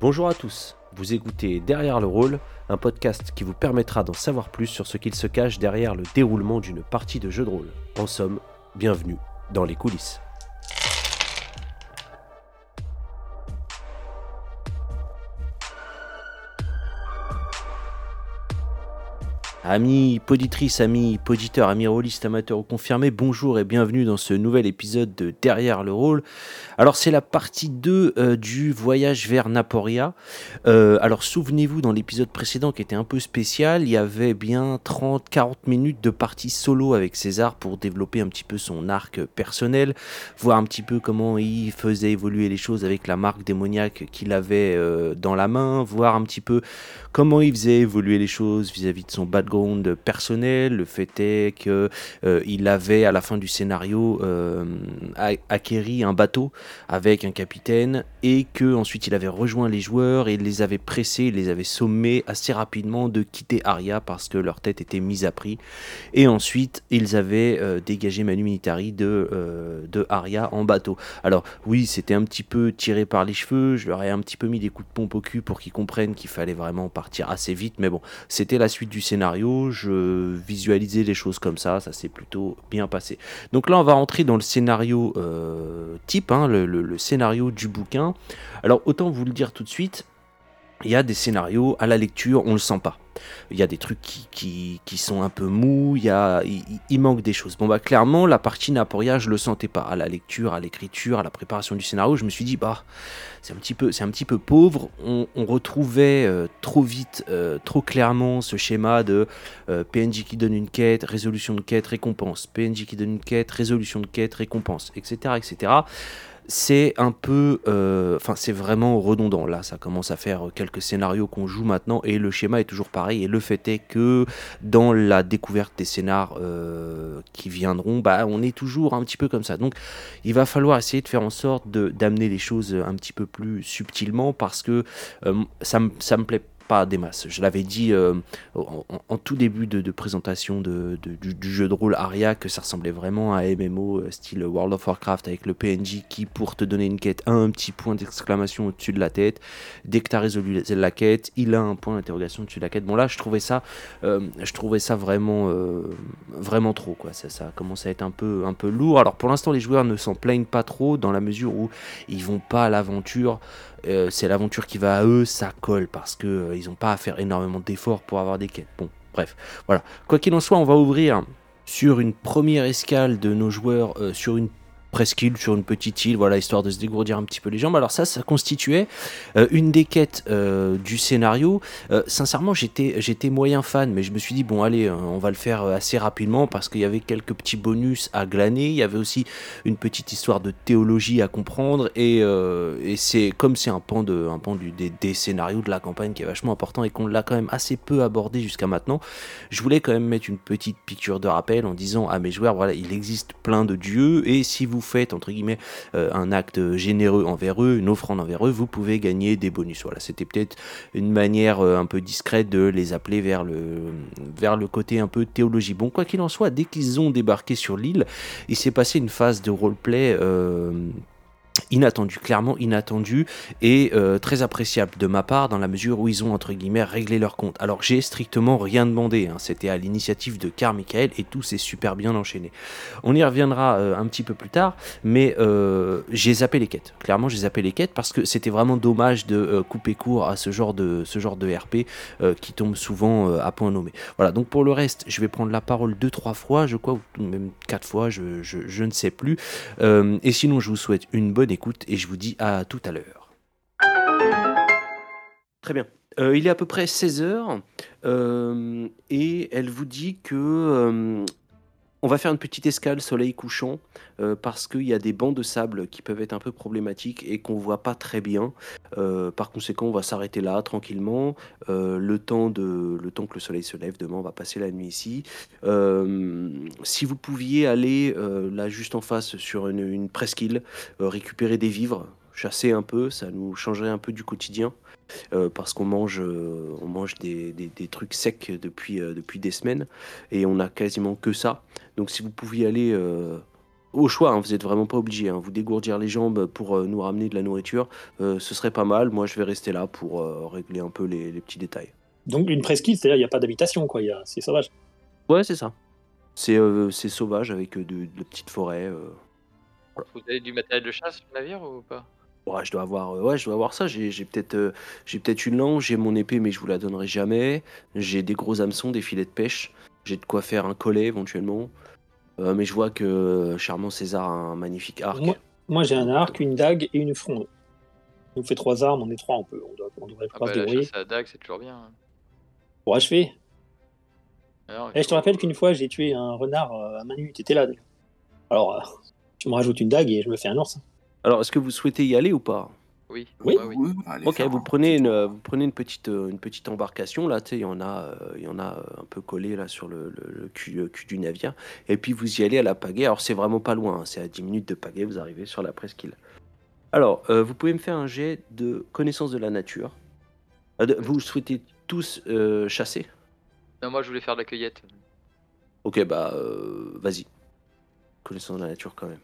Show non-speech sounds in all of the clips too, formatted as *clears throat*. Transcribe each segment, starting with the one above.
Bonjour à tous, vous écoutez Derrière le rôle, un podcast qui vous permettra d'en savoir plus sur ce qu'il se cache derrière le déroulement d'une partie de jeu de rôle. En somme, bienvenue dans les coulisses. Amis poditrices, amis poditeurs, amis rôlistes, amateurs ou confirmés, bonjour et bienvenue dans ce nouvel épisode de Derrière le rôle. Alors c'est la partie 2 euh, du voyage vers Naporia. Euh, alors souvenez-vous dans l'épisode précédent qui était un peu spécial, il y avait bien 30-40 minutes de partie solo avec César pour développer un petit peu son arc personnel, voir un petit peu comment il faisait évoluer les choses avec la marque démoniaque qu'il avait euh, dans la main, voir un petit peu comment il faisait évoluer les choses vis-à-vis de son background personnel. Le fait est que euh, avait à la fin du scénario euh, acquéri un bateau avec un capitaine et que ensuite il avait rejoint les joueurs et les avait pressés, les avait sommés assez rapidement de quitter Aria parce que leur tête était mise à prix. Et ensuite ils avaient euh, dégagé Manu Militari de, de Aria en bateau. Alors oui, c'était un petit peu tiré par les cheveux, je leur ai un petit peu mis des coups de pompe au cul pour qu'ils comprennent qu'il fallait vraiment partir assez vite, mais bon, c'était la suite du scénario, je visualisais les choses comme ça, ça s'est plutôt bien passé. Donc là, on va rentrer dans le scénario euh, type, hein, le, scénario du bouquin. Alors, autant vous le dire tout de suite, il y a des scénarios à la lecture, on le sent pas il y a des trucs qui, sont un peu mous, il, y manque des choses. Bon, bah, clairement, la partie Naporia, je le sentais pas. À la lecture, à l'écriture, à la préparation du scénario, je me suis dit, bah, c'est un petit peu, c'est un petit peu pauvre. On, retrouvait euh, trop vite, euh, trop clairement ce schéma de euh, PNJ qui donne une quête, résolution de quête, récompense. PNJ qui donne une quête, résolution de quête, récompense, etc., etc c'est un peu, euh, enfin c'est vraiment redondant. Là, ça commence à faire quelques scénarios qu'on joue maintenant et le schéma est toujours pareil. Et le fait est que dans la découverte des scénars euh, qui viendront, bah on est toujours un petit peu comme ça. Donc il va falloir essayer de faire en sorte d'amener les choses un petit peu plus subtilement parce que euh, ça, ça me plaît pas des masses. Je l'avais dit euh, en, tout début de, présentation du, jeu de rôle Aria que ça ressemblait vraiment à MMO euh, style World of Warcraft avec le PNJ qui, pour te donner une quête, a un petit point d'exclamation au-dessus de la tête. Dès que tu as résolu la quête, il a un point d'interrogation au-dessus de la quête. Bon, là, je trouvais ça, euh, je trouvais ça vraiment, vraiment trop. Quoi. Ça, ça commence à être un peu, un peu lourd. Alors, pour l'instant, les joueurs ne s'en plaignent pas trop dans la mesure où ils vont pas à l'aventure euh, c'est l'aventure qui va à eux, ça colle parce que euh, ils n'ont pas à faire énormément d'efforts pour avoir des quêtes. Bon, bref, voilà. Quoi qu'il en soit, on va ouvrir sur une première escale de nos joueurs euh, sur une presqu'île sur une petite île, voilà, histoire de se dégourdir un petit peu les jambes. Alors ça, ça constituait euh, une des quêtes euh, du scénario. Euh, sincèrement, j'étais, j'étais moyen fan, mais je me suis dit, bon, allez, on va le faire assez rapidement parce qu'il y avait quelques petits bonus à glaner. Il y avait aussi une petite histoire de théologie à comprendre. Et, et c'est comme c'est un pan, de, un pan du, des, des, scénarios de la campagne qui est vachement important et qu'on l'a quand même assez peu abordé jusqu'à maintenant, je voulais quand même mettre une petite piqûre de rappel en disant à mes joueurs, voilà, il existe plein de dieux et si vous faites entre guillemets euh, un acte généreux envers eux, une offrande envers eux, vous pouvez gagner des bonus. Voilà, c'était peut-être une manière euh, un peu discrète de les appeler vers le, vers le côté un peu théologie. Bon, quoi qu'il en soit, dès qu'ils ont débarqué sur l'île, il s'est passé une phase de roleplay. Euh, inattendu, clairement inattendu et euh, très appréciable de ma part dans la mesure où ils ont entre guillemets réglé leur compte. Alors j'ai strictement rien demandé, hein. c'était à l'initiative de Carmichael et tout s'est super bien enchaîné. On y reviendra euh, un petit peu plus tard, mais euh, j'ai zappé les quêtes. Clairement j'ai zappé les quêtes parce que c'était vraiment dommage de couper court à ce genre de, ce genre de RP qui tombe souvent à point nommé. Voilà, donc pour le reste, je vais prendre la parole deux, trois fois, je crois, ou même quatre fois, je, je ne sais plus. et sinon je vous souhaite une bonne écoute et je vous dis à tout à l'heure. Très bien. Euh, il est à peu près 16 heures euh, et elle vous dit que euh, on va faire une petite escale soleil couchant euh, parce qu'il y a des bancs de sable qui peuvent être un peu problématiques et qu'on voit pas très bien. Euh, par conséquent, on va s'arrêter là tranquillement. Euh, le, temps que le soleil se lève, demain on va passer la nuit ici. si vous pouviez aller là juste en face sur une presqu'île, récupérer des vivres, chasser un peu, ça nous changerait un peu du quotidien. Euh, parce qu'on mange, euh, on mange des, des, trucs secs depuis, euh, depuis des semaines et on a quasiment que ça. Donc si vous pouviez aller au choix, hein, vous êtes vraiment pas obligé. Hein, vous dégourdir les jambes pour euh, nous ramener de la nourriture, euh, ce serait pas mal. Moi, je vais rester là pour euh, régler un peu les, les petits détails. Donc une presqu'île, c'est-à-dire il n'y a pas d'habitation, quoi. il y a- C'est sauvage. Ouais, c'est ça. C'est euh, sauvage avec de, de petites forêts. euh. Vous avez du matériel de chasse sur le navire ou pas? Ouais, je dois avoir, euh, ouais, je dois avoir ça. J'ai j'ai peut-être euh, j'ai peut-être une lance, j'ai mon épée, mais je vous la donnerai jamais. J'ai des gros hameçons, des filets de pêche. J'ai de quoi faire un collet éventuellement. Euh, mais je vois que Charmant César a un magnifique arc. Moi, moi, j'ai un arc, une dague et une fronde. On fait trois armes, on est trois, on peut, on, doit, on devrait ah pouvoir bah, se La débrouiller chasse à la dague, c'est toujours bien. hein. pour achever. Alors, il Et Eh, je te rappelle qu'une fois, j'ai tué un renard à main nue. T'étais là. Alors, tu me rajoutes une dague et je me fais un ours. Alors, est-ce que vous souhaitez y aller ou pas? Oui, Oui. ouais, oui. allez Ok, vous prenez une, vous prenez une petite, euh, une petite embarcation là, tu sais, il y en a, euh, il y en a euh, un peu collé là sur le, le- le cul, le cul du navire, et puis vous y allez à la pagaie. Alors c'est vraiment pas loin, hein, c'est à 10 minutes de pagaie, vous arrivez sur la presqu'île. Alors, euh, vous pouvez me faire un jet de connaissance de la nature. De- vous souhaitez tous euh, chasser? Non, moi, je voulais faire de la cueillette. Ok, bah euh, vas-y. Connaissance de la nature quand même.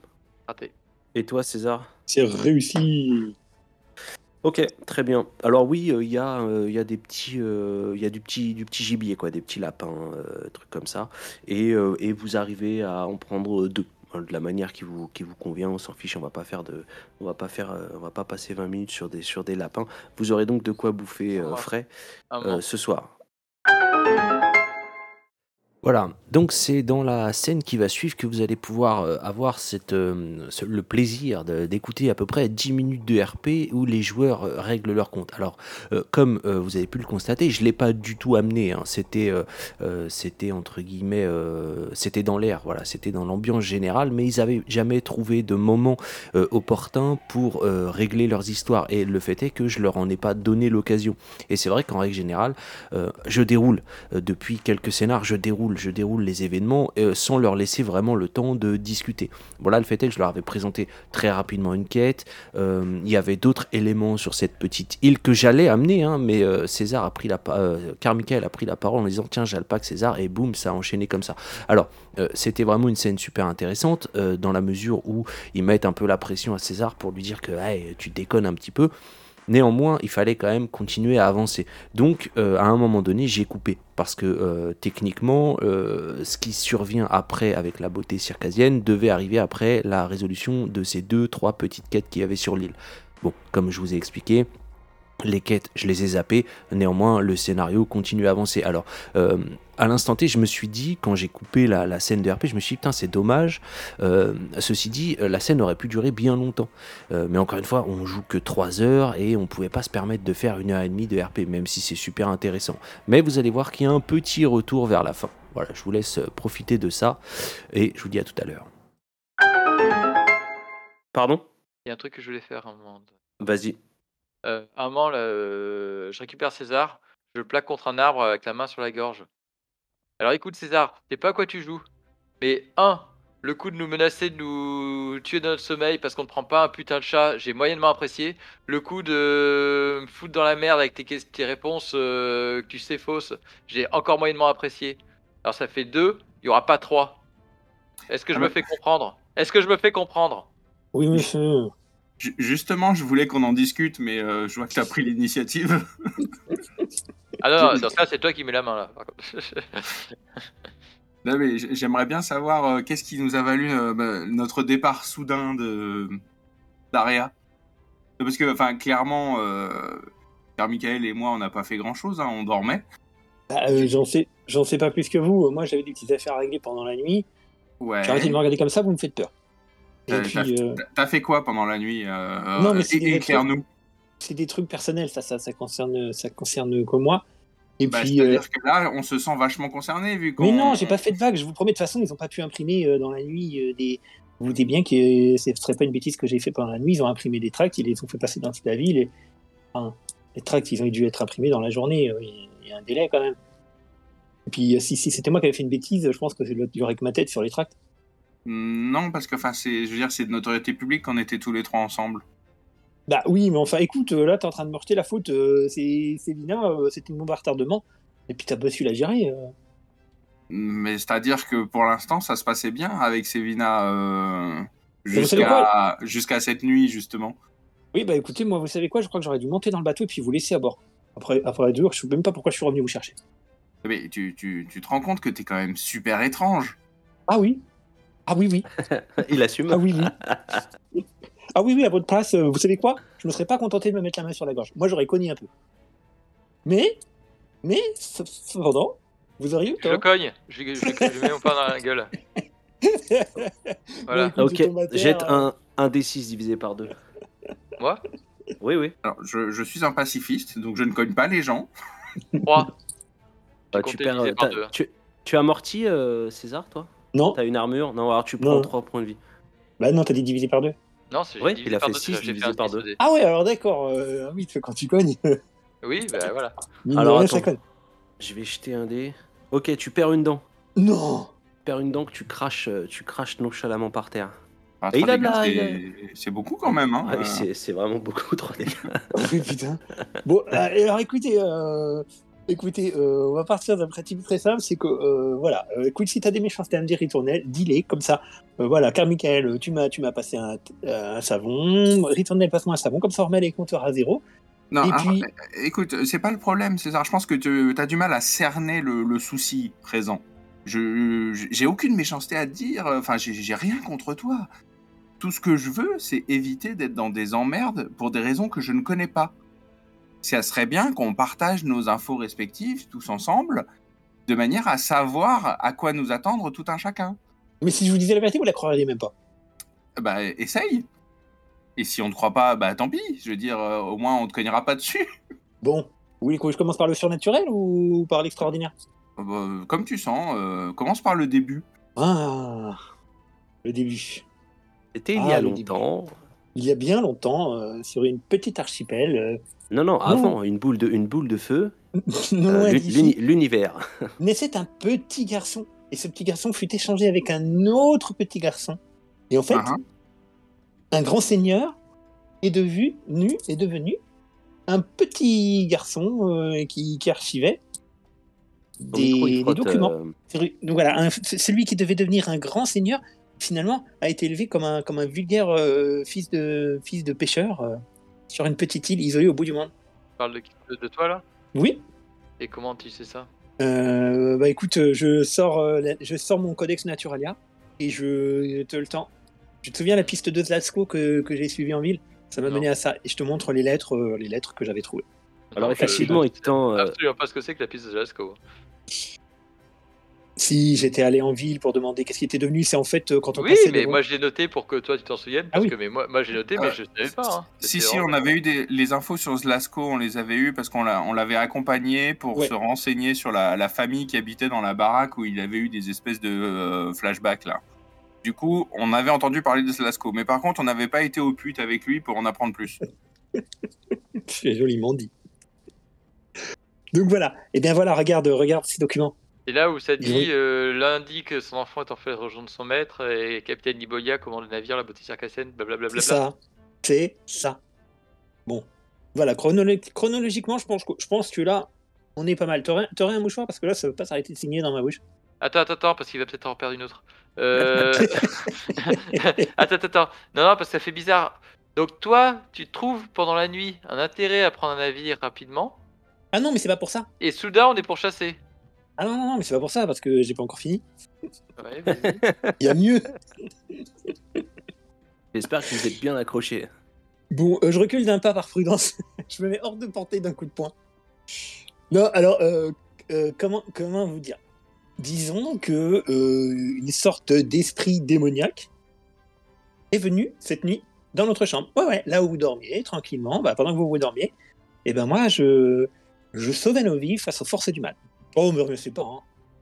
Raté. Et toi, César? C'est réussi. Ok, très bien. Alors oui, euh, il y, a, euh, il y a des petits, euh, il y a du petit, du petit gibier quoi, des petits lapins, euh, trucs comme ça. Et, euh, et vous arrivez à en prendre deux, hein, de la manière qui vous, qui vous convient. On s'en fiche, on va pas faire de, on va pas faire, euh, on va pas passer 20 minutes sur des, sur des lapins. Vous aurez donc de quoi bouffer euh, Ouais. frais euh, moment. ce soir. Voilà, donc c'est dans la scène qui va suivre que vous allez pouvoir euh, avoir euh, le plaisir d'écouter à peu près 10 minutes de RP où les joueurs euh, règlent leur compte. Alors, comme vous avez pu le constater, je ne l'ai pas du tout amené, hein. c'était entre guillemets, c'était dans l'air, voilà, c'était dans l'ambiance générale, mais ils n'avaient jamais trouvé de moment opportun pour régler leurs histoires. Et le fait est que je leur en ai pas donné l'occasion. Et c'est vrai qu'en règle générale, je déroule depuis quelques scénars, je déroule, je déroule les événements euh, sans leur laisser vraiment le temps de discuter. Bon là, le fait est que je leur avais présenté très rapidement une quête. Euh, il y avait d'autres éléments sur cette petite île que j'allais amener, hein, mais euh, César a pris la, Carmichael a pris la parole en disant tiens, j'ai le pack César et boum, ça a enchaîné comme ça. Alors, c'était vraiment une scène super intéressante dans la mesure où ils mettent un peu la pression à César pour lui dire que tu déconnes un petit peu. Néanmoins, il fallait quand même continuer à avancer. Donc, à un moment donné, j'ai coupé. Parce que euh, techniquement, euh, ce qui survient après avec la beauté circasienne devait arriver après la résolution de ces deux, trois petites quêtes qu'il y avait sur l'île. Bon, comme je vous ai expliqué, les quêtes, je les ai zappées. Néanmoins, le scénario continue à avancer. Alors, euh, à l'instant T, je me suis dit, quand j'ai coupé la, la scène de RP, je me suis dit, putain, c'est dommage. Euh, ceci dit, euh, la scène aurait pu durer bien longtemps. Euh, mais encore une fois, on joue que 3 heures et on pouvait pas se permettre de faire une heure et demie de RP, même si c'est super intéressant. Mais vous allez voir qu'il y a un petit retour vers la fin. Voilà, je vous laisse profiter de ça et je vous dis à tout à l'heure. Pardon? Il y a un truc que je voulais faire à un moment. Vas-y. Euh, un moment, là, euh, je récupère César, je le plaque contre un arbre avec la main sur la gorge. Alors écoute César, je sais pas à quoi tu joues, mais un, le coup de nous menacer de nous tuer dans notre sommeil parce qu'on ne prend pas un putain de chat, j'ai moyennement apprécié. Le coup de me foutre dans la merde avec tes, tes réponses euh, que tu sais fausses, j'ai encore moyennement apprécié. Alors ça fait deux, il y aura pas trois. Est-ce que je Ah me bah- fais comprendre? Est-ce que je me fais comprendre? Oui, monsieur. Ju- Justement, je voulais qu'on en discute, mais euh, je vois que tu as pris l'initiative. Ah non, non, *laughs* dans ce cas, c'est toi qui mets la main là. par *laughs* mais j'aimerais bien savoir euh, qu'est-ce qui nous a valu euh, bah, notre départ soudain de d'Aria. Parce que, enfin, clairement, euh, Pierre Michael et moi, on n'a pas fait grand-chose, hein, on dormait. Bah, euh, j'en sais, j'en sais pas plus que vous. Moi, j'avais des petites affaires à régler pendant la nuit. Ouais. J'ai arrêté de me regarder comme ça, vous me faites peur. T'as euh, t'as- fait quoi pendant la nuit euh, Non, mais euh, c'est des é- Éclaire-nous. c'est des trucs personnels, ça, ça, ça concerne, ça concerne que moi. Et Bah, puis, C'est-à-dire que là, on se sent vachement concerné vu qu'on. mais non, j'ai pas fait de vague. Je vous promets, de toute façon, ils ont pas pu imprimer dans la nuit des. Vous vous doutez bien que ce serait pas une bêtise que j'ai fait pendant la nuit. Ils ont imprimé des tracts, ils les ont fait passer dans toute la ville. Et... Enfin, les tracts, ils ont dû être imprimés dans la journée. Il y a un délai quand même. Et puis, si, si c'était moi qui avais fait une bêtise, je pense que aurait que ma tête sur les tracts. Non, parce que, enfin, c'est, je veux dire, c'est de notoriété publique qu'on était tous les trois ensemble. Bah oui, mais enfin, écoute, euh, là, t'es en train de me la faute. euh, c'est c'est Lina, euh, c'était mon retardement. Et puis, t'as pas su la gérer. euh. Mais c'est-à-dire que pour l'instant, ça se passait bien avec Sévina jusqu'à jusqu'à cette nuit, justement. Oui, bah écoutez, moi, vous savez quoi Je crois que j'aurais dû monter dans le bateau et puis vous laisser à bord. Après, après deux jours, je sais même pas pourquoi je suis revenu vous chercher. Mais tu, tu, tu te rends compte que t'es quand même super étrange. Ah oui Ah oui, oui. *laughs* Il assume. Ah oui, oui. *laughs* ah oui, oui, à votre place, euh, vous savez quoi? Je me serais pas contenté de me mettre la main sur la gorge. Moi, j'aurais cogné un peu. Mais, mais, cependant, vous auriez eu Je le tort. cogne. Je, lui- je, je lui *laughs* mets mon pain dans la gueule. Voilà. Bon, écoute, Ok, je jette euh, un, un D6 divisé par deux. Moi? Oui, oui. Alors, je, je suis un pacifiste, donc je ne cogne pas les gens. 3. Bah, tu, perds, tu, tu amortis, euh, César, toi? Non, T'as une armure Non, alors tu prends Non. 3 points de vie. bah non, t'as dit divisé par deux. Non, c'est j'ai divisé il a par fait deux, six divisé un par deux. au dé. Ah ouais, alors d'accord. euh, ah oui, quand tu cognes, Oui, bah *laughs* voilà. mine de Alors, rien, ça attends. cogne. Je vais jeter un dé. Ok, tu perds une dent. Non Tu perds une dent que tu craches, euh, tu craches nonchalamment par terre. Enfin, Et il a de la- c'est- C'est beaucoup quand même. Hein. Ah oui, Euh, c'est- c'est vraiment beaucoup trop dégâts. *laughs* Oui, putain. Bon, euh, alors écoutez, euh, écoutez, euh, on va partir d'un principe très simple, c'est que, euh, voilà, euh, écoute, si t'as des méchancetés à me dire, Ritournelle, dis-les, comme ça. Euh, voilà, car Michael, tu m'as, tu m'as passé un, un savon, Ritournelle, passe-moi un savon, comme ça on remet les compteurs à zéro. Non, Et ah, puis- écoute, c'est pas le problème, César. Je pense que tu as du mal à cerner le, le souci présent. Je j'ai aucune méchanceté à te dire. Enfin, j'ai rien contre toi. Tout ce que je veux, c'est éviter d'être dans des emmerdes pour des raisons que je ne connais pas. Ça serait bien qu'on partage nos infos respectives tous ensemble, de manière à savoir à quoi nous attendre tout un chacun. Mais si je vous disais la vérité, vous la croiriez même pas. Bah, essaye. Et si on ne croit pas, bah tant pis. Je veux dire, euh, au moins on te cognera pas dessus. *laughs* Bon, vous voulez que je commence par le surnaturel ou par l'extraordinaire? Euh, bah, comme tu sens, euh, commence par le début. Ah, le début. C'était il Ah, y a le longtemps. Il y a bien longtemps, euh, sur une petite archipel, euh, Non, non, avant, une boule de, une boule de feu. *laughs* euh, L'univers. *laughs* naissait un petit garçon. Et ce petit garçon fut échangé avec un autre petit garçon. Et en fait, ah. un grand seigneur est devenu, nu, est devenu un petit garçon euh, qui, qui archivait des, documents. euh. Donc voilà, un- celui qui devait devenir un grand seigneur, finalement, a été élevé comme un, comme un vulgaire euh, fils, de, fils de pêcheur euh, sur une petite île isolée au bout du monde. Tu parles de, de, de toi là? Oui, Et comment tu sais ça? Euh, bah écoute, je sors, euh, je sors mon codex Naturalia et je te le temps. Tu te souviens la piste de Zlatsko que, que j'ai suivie en ville? Ça m'a mené à ça et je te montre les lettres, euh, les lettres que j'avais trouvées. Alors, je- effectivement, je il te tend, sais euh, absolument pas ce que c'est que la piste de Lascaux. Si j'étais allé en ville pour demander qu'est-ce qui était devenu, c'est en fait euh, quand on Oui, passait mais devant- moi je l'ai noté pour que toi tu t'en souviennes. Ah Parce oui. que mais moi, moi j'ai noté, mais Euh, je savais pas. Hein. Si, si, on avait eu des, les infos sur Zlasco, on les avait eu parce qu'on l'a- on l'avait accompagné pour Ouais. se renseigner sur la, la famille qui habitait dans la baraque où il avait eu des espèces de euh, flashbacks là. Du coup, on avait entendu parler de Zlasco, mais par contre, on n'avait pas été au pute avec lui pour en apprendre plus. *laughs* C'est joliment dit. Donc voilà. Et bien voilà, regarde, regarde ces documents. Et là où ça dit euh, lundi que son enfant est en fait de rejoindre son maître et Capitaine Ibolia commande le navire, la beauté circassienne, blablabla. C'est ça. C'est ça. Bon. Voilà, chronolo- chronologiquement, je pense, que- je pense que là, on est pas mal. T'aurais t'aurais un mouchoir parce que là, ça veut pas s'arrêter de signer dans ma bouche. Attends, attends, attends, parce qu'il va peut-être en perdre une autre. *laughs* Euh... *laughs* attends, attends, attends. Non, non, parce que ça fait bizarre. Donc toi, tu trouves pendant la nuit un intérêt à prendre un navire rapidement, Ah non, mais c'est pas pour ça. et soudain on est pour chasser. Ah non, non, non, mais c'est pas pour ça parce que j'ai pas encore fini. Ouais, vas-y. *laughs* Il y a mieux. J'espère que vous êtes bien accrochés. Bon, euh, je recule d'un pas par prudence. *laughs* je me mets hors de portée d'un coup de poing. Non, alors, euh, euh, comment, comment vous dire? Disons que euh, une sorte d'esprit démoniaque est venu cette nuit dans notre chambre. Ouais, ouais, là où vous dormiez, tranquillement, bah, pendant que vous vous dormiez, et ben moi, je, je sauvais nos vies face aux forces du mal. Oh, me remerciez pas, hein.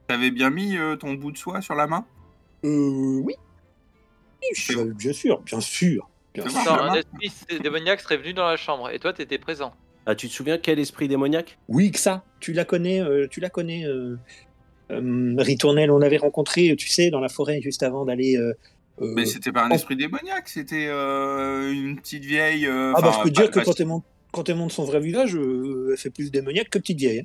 T'avais bien mis euh, ton bout de soie sur la main? Euh, oui. Je- bien sûr, bien sûr. Bien sûr. Attends, un esprit démoniaque serait venu dans la chambre, et toi t'étais présent. Ah, tu te souviens quel esprit démoniaque? Oui, que ça. Tu la connais, euh, tu la connais, euh, euh, Ritournelle. On l'avait rencontré, tu sais, dans la forêt juste avant d'aller. euh, euh, Mais c'était pas un esprit démoniaque, c'était euh, une petite vieille. euh, ah bah je peux te dire que pas- quand elle monte, quand elle monte son vrai visage, euh, elle fait plus démoniaque que petite vieille. hein.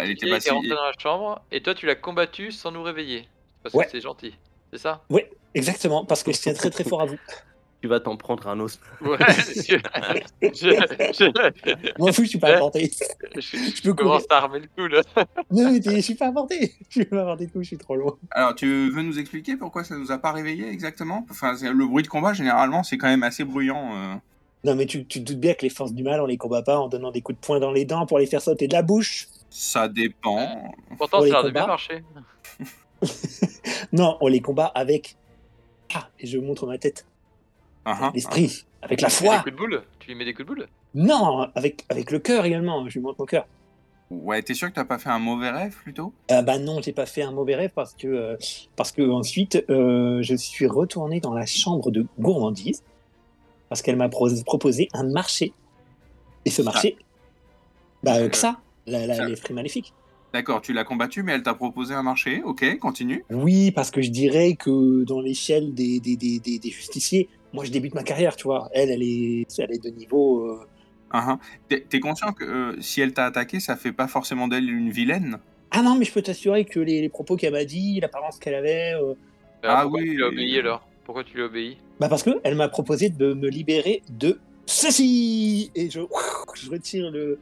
Elle était pas si- rentrée dans la chambre et toi tu l'as combattu sans nous réveiller. Parce Ouais. que c'est gentil. C'est ça? Exactement, parce que je tiens très très fort à vous. Tu vas t'en prendre un os. Ouais. *laughs* je, je, je, Moi, fou, je suis pas apporté. je, je Je peux commence à armer le coup là. Non, mais je suis pas apporté. *laughs* Je suis pas apporté de coup, je suis trop loin. Alors, tu veux nous expliquer pourquoi ça nous a pas réveillés exactement? Enfin, le bruit de combat, généralement, c'est quand même assez bruyant. euh. Non, mais tu, tu te doutes bien que les forces du mal, on les combat pas en donnant des coups de poing dans les dents pour les faire sauter de la bouche. Ça dépend. Pourtant ça a l'air de bien marcher. *laughs* Non, on les combat avec. Ah, et je montre ma tête. Ah, ah. L'esprit, avec la Tu lui mets foi. des coups de boule? Tu lui mets des coups de boule? Non, avec, avec le cœur également. Je lui montre mon cœur. Ouais, t'es sûr que t'as pas fait un mauvais rêve plutôt? Ah bah non, j'ai pas fait un mauvais rêve parce que euh, parce que ensuite euh, je suis retourné dans la chambre de gourmandise parce qu'elle m'a pro- proposé un marché et ce marché, bah euh, que ça, la- la- l'esprit maléfique. D'accord, tu l'as combattu, mais elle t'a proposé un marché. Ok, continue. Oui, parce que je dirais que dans l'échelle des, des, des, des, des justiciers, moi je débute ma carrière, tu vois. Elle, elle est, elle est de niveau. euh, Ah, ah. T'es t'es conscient que euh, si elle t'a attaqué, ça fait pas forcément d'elle une vilaine? Ah non, mais je peux t'assurer que les, les propos qu'elle m'a dit, l'apparence qu'elle avait, euh, Ah oui, as oui, obéi alors? Pourquoi tu lui as obéi? Bah parce que elle m'a proposé de me libérer de ceci et je, *laughs* je retire le.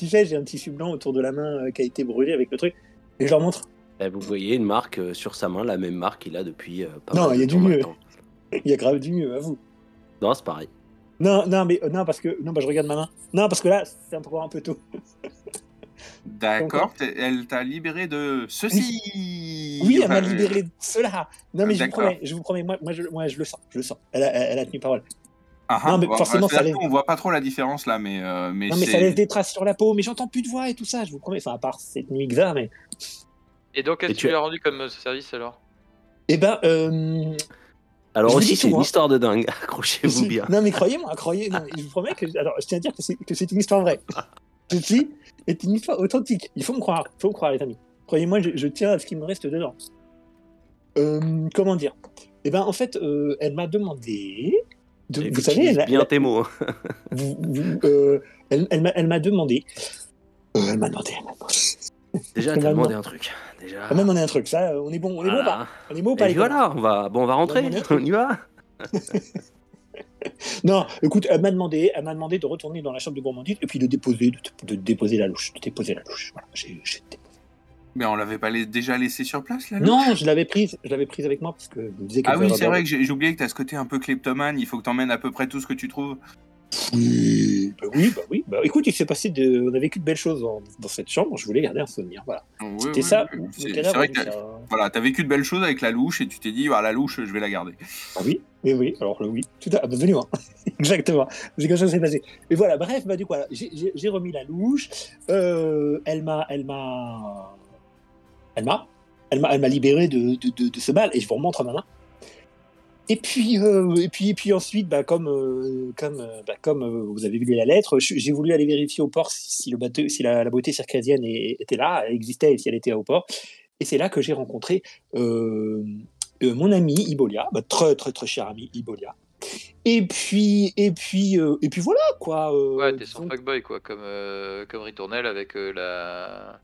Tu sais, j'ai un tissu blanc autour de la main euh, qui a été brûlé avec le truc et je leur montre. Eh, vous voyez une marque euh, sur sa main, la même marque qu'il a depuis euh, pas Non, mal il y a du mieux. *laughs* Il y a grave du mieux, à vous. Non, c'est pareil. Non, non, mais euh, non parce que non, bah je regarde ma main. Non, parce que là, c'est encore un peu tôt. *laughs* D'accord, elle t'a libéré de ceci. Oui, elle m'a libéré de cela. Non, mais je vous promets, je vous promets, moi, moi, je, moi, je le sens, je le sens. Elle a, elle a tenu parole. Ah, ah, Non, mais bon, forcément, ça laisse- qu'on voit pas trop la différence là, mais euh, mais Non, mais ça laisse des traces sur la peau, mais j'entends plus de voix et tout ça, je vous promets. Enfin, à part cette nuit que ça, mais. Et donc qu'est-ce que tu lui as- rendu comme euh, service alors? Eh ben, euh, Alors Je aussi, c'est une souvent. histoire de dingue. *laughs* Accrochez-vous bien. Non, mais croyez-moi, croyez. mais je vous promets que. Alors, je tiens à dire que c'est, que c'est une histoire vraie. Ceci est une histoire authentique. Il faut me croire. Il faut me croire, les amis. Croyez-moi, je, je tiens à ce qu'il me reste dedans. Euh, comment dire? Eh ben, en fait, euh, elle m'a demandé. De- vous savez, elle, bien elle- tes mots. *laughs* vous- vous- euh, elle, elle m'a, demandé. euh, elle m'a demandé. Elle m'a demandé. Déjà, Elle m'a demandé un truc. Déjà. Elle m'a demandé un truc. Ça, on est bon. On est bon ou pas? On est bon pas Et voilà, on va, bon, on va rentrer. *laughs* On y va. *laughs* Non, écoute, elle m'a demandé, elle m'a demandé de retourner dans la chambre de gourmandise et puis de déposer, de, de déposer la louche, de déposer la louche. Voilà, j'ai-. Mais on l'avait pas déjà laissé sur place là Non, je l'avais prise, je l'avais prise avec moi parce que je me disais qu'elle Ah oui, c'est vrai que j'ai oublié que t'as ce côté un peu kleptomane. Il faut que t'emmènes à peu près tout ce que tu trouves. Oui, bah oui, bah oui. Bah écoute, il s'est passé de, on a vécu de belles choses dans, dans cette chambre. Je voulais garder un souvenir. Voilà. Oui, C'était oui, ça. oui. C'est vrai que t'as- voilà, t'as vécu de belles choses avec la louche et tu t'es dit, ah, la louche, je vais la garder. Ah oui, oui, oui. Alors là, oui, tout à absolument, *laughs* exactement. C'est comme ça que s'est passé. Et voilà, bref, bah du coup, voilà, j'ai- remis la louche. Euh, elle m'a, elle m'a, elle m'a, elle m'a, elle m'a libéré de, de, de, de ce mal. Et je vous remontre ma main. Et puis, euh, et puis, et puis ensuite, bah, comme, euh, comme, euh, bah, comme euh, vous avez vu la lettre, j'ai voulu aller vérifier au port si, si le bateau, si la, la beauté circadienne était là, elle existait et si elle était au port. Et c'est là que j'ai rencontré mon ami Ibolia, bah, très très très cher ami Ibolia. Et puis et puis et puis voilà quoi. Ouais, t'es son fuckboy quoi, comme, comme Ritournelle avec la.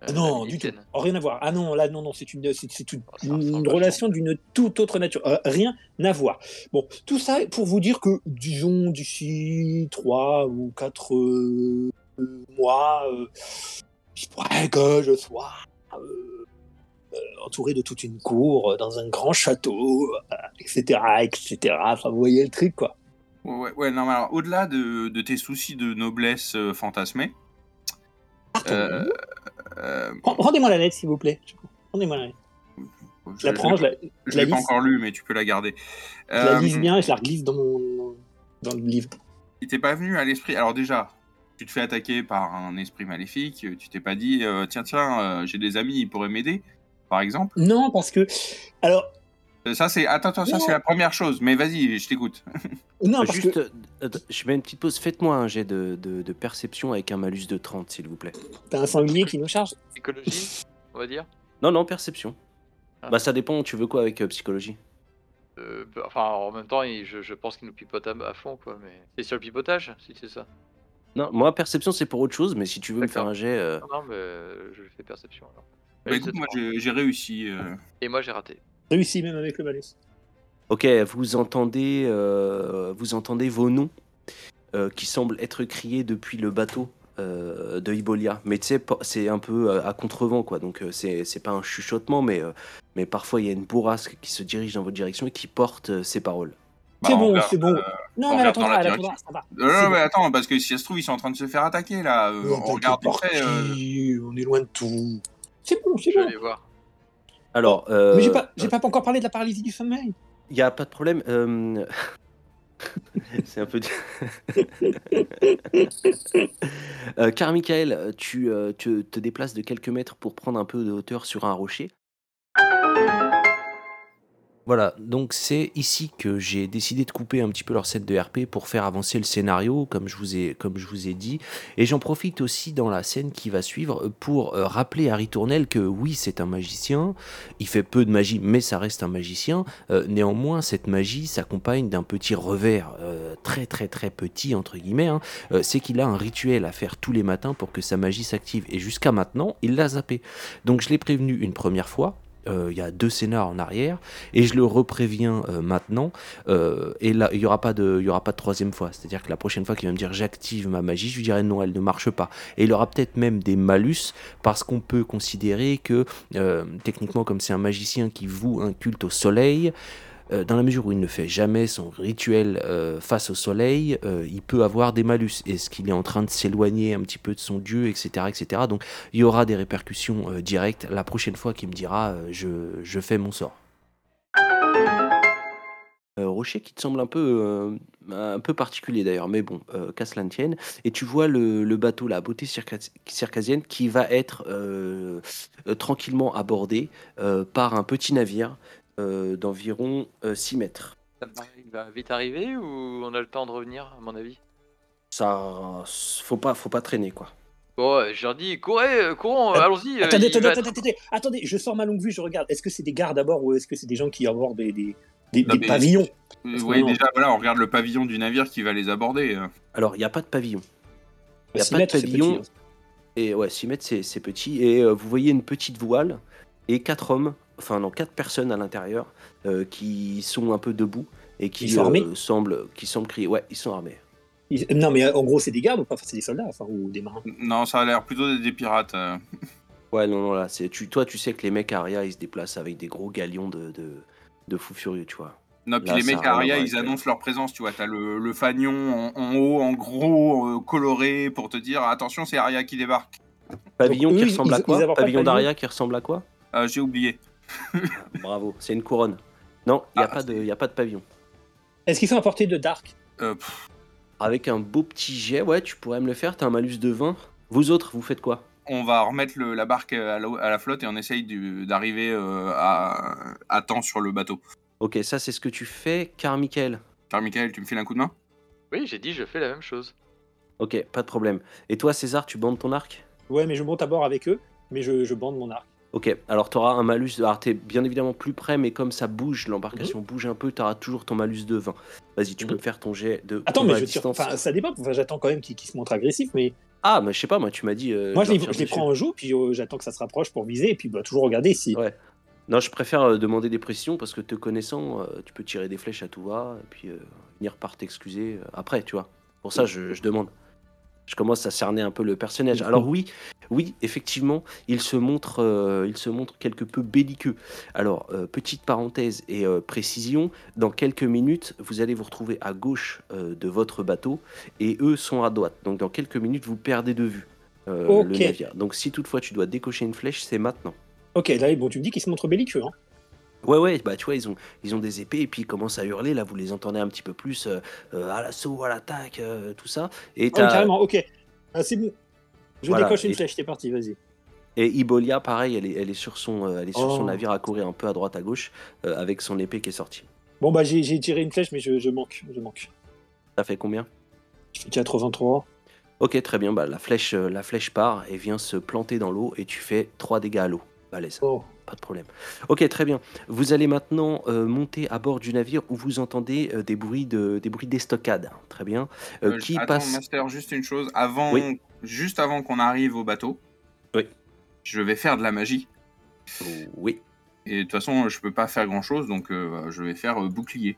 Ah euh, non, du tout. Oh, rien à voir. Ah non, là non non, c'est une c'est c'est une, Oh, une relation d'une toute autre nature. Euh, rien à voir. Bon, tout ça pour vous dire que disons d'ici trois ou quatre euh, mois, euh, il pourrait que je sois entouré de toute une cour dans un grand château, euh, etc., etc. Enfin, vous voyez le truc quoi. Ouais, ouais, non, mais alors, au-delà de, de tes soucis de noblesse euh, euh, euh, Ren- Rendez-moi la lettre, s'il vous plaît. Rendez-moi la lettre. Je la prends, je la, je l'ai pas encore lu, mais tu peux la garder. je la Euh, lise bien et je la glisse dans mon dans le livre. Il t'est pas venu à l'esprit. Alors, déjà, tu te fais attaquer par un esprit maléfique. Tu t'es pas dit, euh, tiens, tiens, euh, j'ai des amis, ils pourraient m'aider, par exemple. Non, parce que alors Euh, Ça, c'est. Attends, attends, ça, c'est la première chose. Mais vas-y, je t'écoute. *laughs* non Euh, parce Juste, que euh, je mets une petite pause. Faites-moi un jet de, de- de perception avec un malus de 30, s'il vous plaît. t'as un sanglier qui nous charge? Psychologie, on va dire. Non, non, perception. Ah. Bah, ça dépend, tu veux quoi avec euh, psychologie? Euh, bah, enfin, en même temps, il- je, je pense qu'il nous pipote à, à fond, quoi. Mais c'est sur le pipotage, si c'est ça. Non, moi, perception, c'est pour autre chose, mais si tu veux me faire un jet. euh, Non, non, mais euh, je fais perception alors. Bah, écoute, moi j'ai j'ai réussi. euh. Et moi j'ai raté. Réussi même avec le malus. Ok, vous entendez, euh, vous entendez vos noms euh, qui semblent être criés depuis le bateau euh, de Ibolia. Mais tu sais, c'est un peu à contrevent, quoi. Donc euh, c'est c'est pas un chuchotement, mais, euh, mais parfois il y a une bourrasque qui se dirige dans votre direction et qui porte euh, ces paroles. Bah, c'est on bon, c'est bon. euh, non, on mais elle attendra, la elle attendra, ça va. non, bon. mais attends, parce que si ça se trouve, ils sont en train de se faire attaquer là. euh, on regarde euh, est loin de tout. C'est bon, c'est Je bon. vais voir. Alors, euh, Mais j'ai pas, j'ai pas encore parlé de la paralysie du sommeil. Il n'y a pas de problème. euh, *laughs* C'est un peu. euh, Carmichael, tu, euh, tu te déplaces de quelques mètres pour prendre un peu de hauteur sur un rocher. Voilà, donc c'est ici que j'ai décidé de couper un petit peu leur set de RP pour faire avancer le scénario, comme je vous ai, comme je vous ai dit. Et j'en profite aussi dans la scène qui va suivre pour euh, rappeler à Ritournelle que oui, c'est un magicien, il fait peu de magie, mais ça reste un magicien. Euh, néanmoins, cette magie s'accompagne d'un petit revers euh, très très très petit, entre guillemets. hein. Euh, c'est qu'il a un rituel à faire tous les matins pour que sa magie s'active. Et jusqu'à maintenant, il l'a zappé. Donc je l'ai prévenu une première fois. Euh, Il y a deux scénars en arrière et je le repréviens euh, maintenant euh, et là il y aura pas de aura pas de troisième fois. C'est à dire que la prochaine fois qu'il va me dire j'active ma magie je lui dirai non elle ne marche pas. Et il aura peut-être même des malus parce qu'on peut considérer que techniquement comme c'est un magicien qui voue un culte au soleil euh, dans la mesure où il ne fait jamais son rituel euh, face au soleil, euh, il peut avoir des malus. Est-ce qu'il est en train de s'éloigner un petit peu de son dieu, etc. etc. Donc il y aura des répercussions directes la prochaine fois qu'il me dira je, fais mon sort. Rocher qui te semble un peu, un peu particulier d'ailleurs, mais bon, qu'à cela ne tienne. Et tu vois le, bateau, la beauté circa- circassienne, qui va être tranquillement abordé par un petit navire d'environ 6 mètres. Ça me paraît- Il va vite arriver ou on a le temps de revenir, à mon avis? Ça, faut pas, faut pas traîner quoi. Bon, euh, je leur dis, courez, euh, courons, euh, Euh, allons-y. euh, Attendez, attendez, attendez, être- attendez, attendez, je sors ma longue vue, je regarde. Est-ce que c'est des gardes d'abord ou est-ce que c'est des gens qui abordent des, des, des- Non, des mais- pavillons? euh, non. déjà, voilà, on regarde le pavillon du navire qui va les aborder. euh. Alors, il n'y a pas de pavillon. Il n'y a Six pas de mètres, pavillon. petit, hein. Et ouais, 6 mètres, c'est c'est petit. Et euh, vous voyez une petite voile et quatre hommes, enfin non, quatre personnes à l'intérieur euh, qui sont un peu debout et qui Ils sont armés semblent, qui semblent crier. Ouais, ils sont armés. Ils- Non, mais euh, en gros, c'est des gardes ou pas Enfin, c'est des soldats enfin, ou des marins. Non, ça a l'air plutôt des, des pirates. euh. Ouais, non, non, là, c'est tu, toi, tu sais que les mecs à Aria, ils se déplacent avec des gros galions de, de, de fous furieux, tu vois. Non, puis Là, les mecs Aria, ils annoncent leur présence, tu vois. T'as le, le fanion en, en haut, en gros, euh, coloré, pour te dire attention, c'est Aria qui débarque. Pavillon qui ils- ressemble ils- à quoi Pavillon pavillon d'Aria qui ressemble à quoi Euh, J'ai oublié. *laughs* Bravo, c'est une couronne. Non, il n'y a, Ah, pas de- y a pas de pavillon. Est-ce qu'ils sont à portée de Dark Euh, pff, Avec un beau petit jet, ouais, tu pourrais me le faire, t'as un malus de 20. Vous autres, vous faites quoi? On va remettre le- la barque à la, à la flotte et on essaye du- d'arriver euh, à, à temps sur le bateau. Ok, ça c'est ce que tu fais, car Michael. Car Michael, tu me files un coup de main? Oui, j'ai dit, je fais la même chose. Ok, pas de problème. Et toi, César, tu bandes ton arc? Ouais, mais je monte à bord avec eux, mais je, je bande mon arc. Ok, alors tu auras un malus. Alors t'es bien évidemment plus près, mais comme ça bouge, l'embarcation bouge un peu, tu auras toujours ton malus de 20. Vas-y, tu Mhm. peux me faire ton jet de. Attends, mais je tire. Enfin, ça dépend. Enfin, j'attends quand même qu'ils se montrent agressifs, mais Ah, mais je sais pas, moi tu m'as dit. euh, moi, je les, je prends en joue, puis euh, j'attends que ça se rapproche pour viser, et puis bah, toujours regarder si. Ouais. Non, je préfère euh, demander des précisions parce que te connaissant, tu peux tirer des flèches à tout va et puis venir par t'excuser après, tu vois. Pour ça, je, je demande. Je commence à cerner un peu le personnage. Alors oui, oui, effectivement, il se montre, euh, il se montre quelque peu belliqueux. Alors euh, petite parenthèse et euh, précision, dans quelques minutes, vous allez vous retrouver à gauche de votre bateau et eux sont à droite. Donc dans quelques minutes, vous perdez de vue le navire. Donc si toutefois tu dois décocher une flèche, c'est maintenant. Ok, là, bon, tu me dis qu'ils se montrent belliqueux. Hein. Ouais, ouais, bah tu vois, ils ont, ils ont des épées et puis ils commencent à hurler. Là, vous les entendez un petit peu plus euh, euh, à l'assaut, à l'attaque, euh, tout ça. Et, Oh, carrément, ok. Ah, c'est bon. Je Voilà, décoche une et- flèche, t'es parti, vas-y. et Ibolia, pareil, elle est, elle est sur, son, elle est sur son Oh. navire à courir un peu à droite, à gauche, euh, avec son épée qui est sortie. Bon, bah, j'ai tiré une flèche, mais je, je manque. Je manque. Ça fait combien? Je fais 83. Ok, très bien. Bah, la, flèche, la flèche part et vient se planter dans l'eau et tu fais 3 dégâts à l'eau. Balèze. Oh. Pas de problème. Ok, très bien. Vous allez maintenant euh, monter à bord du navire où vous entendez euh, des bruits de des bruits d'estocade. Très bien. Euh, Euh, qui attends, passe Master, juste une chose. Avant, Oui. Juste avant qu'on arrive au bateau, Oui. je vais faire de la magie. Oui. Et de toute façon, je peux pas faire grand chose, donc euh, je vais faire euh, bouclier.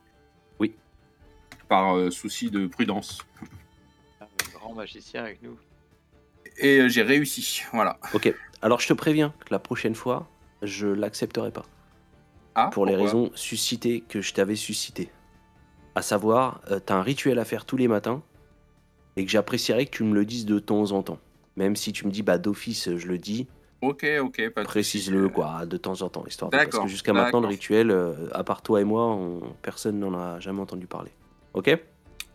Oui. Par euh, souci de prudence. Un grand magicien avec nous. Et euh, j'ai réussi. Voilà. Alors je te préviens que la prochaine fois, je l'accepterai pas. Ah, pour les raisons suscitées que je t'avais suscitées. À savoir, tu t'as un rituel à faire tous les matins et que j'apprécierais que tu me le dises de temps en temps. Même si tu me dis bah d'office je le dis, Ok, ok, pas de précise-le quoi, de temps en temps, histoire de- parce que jusqu'à maintenant le rituel, euh, à part toi et moi, on- personne n'en a jamais entendu parler. Ok?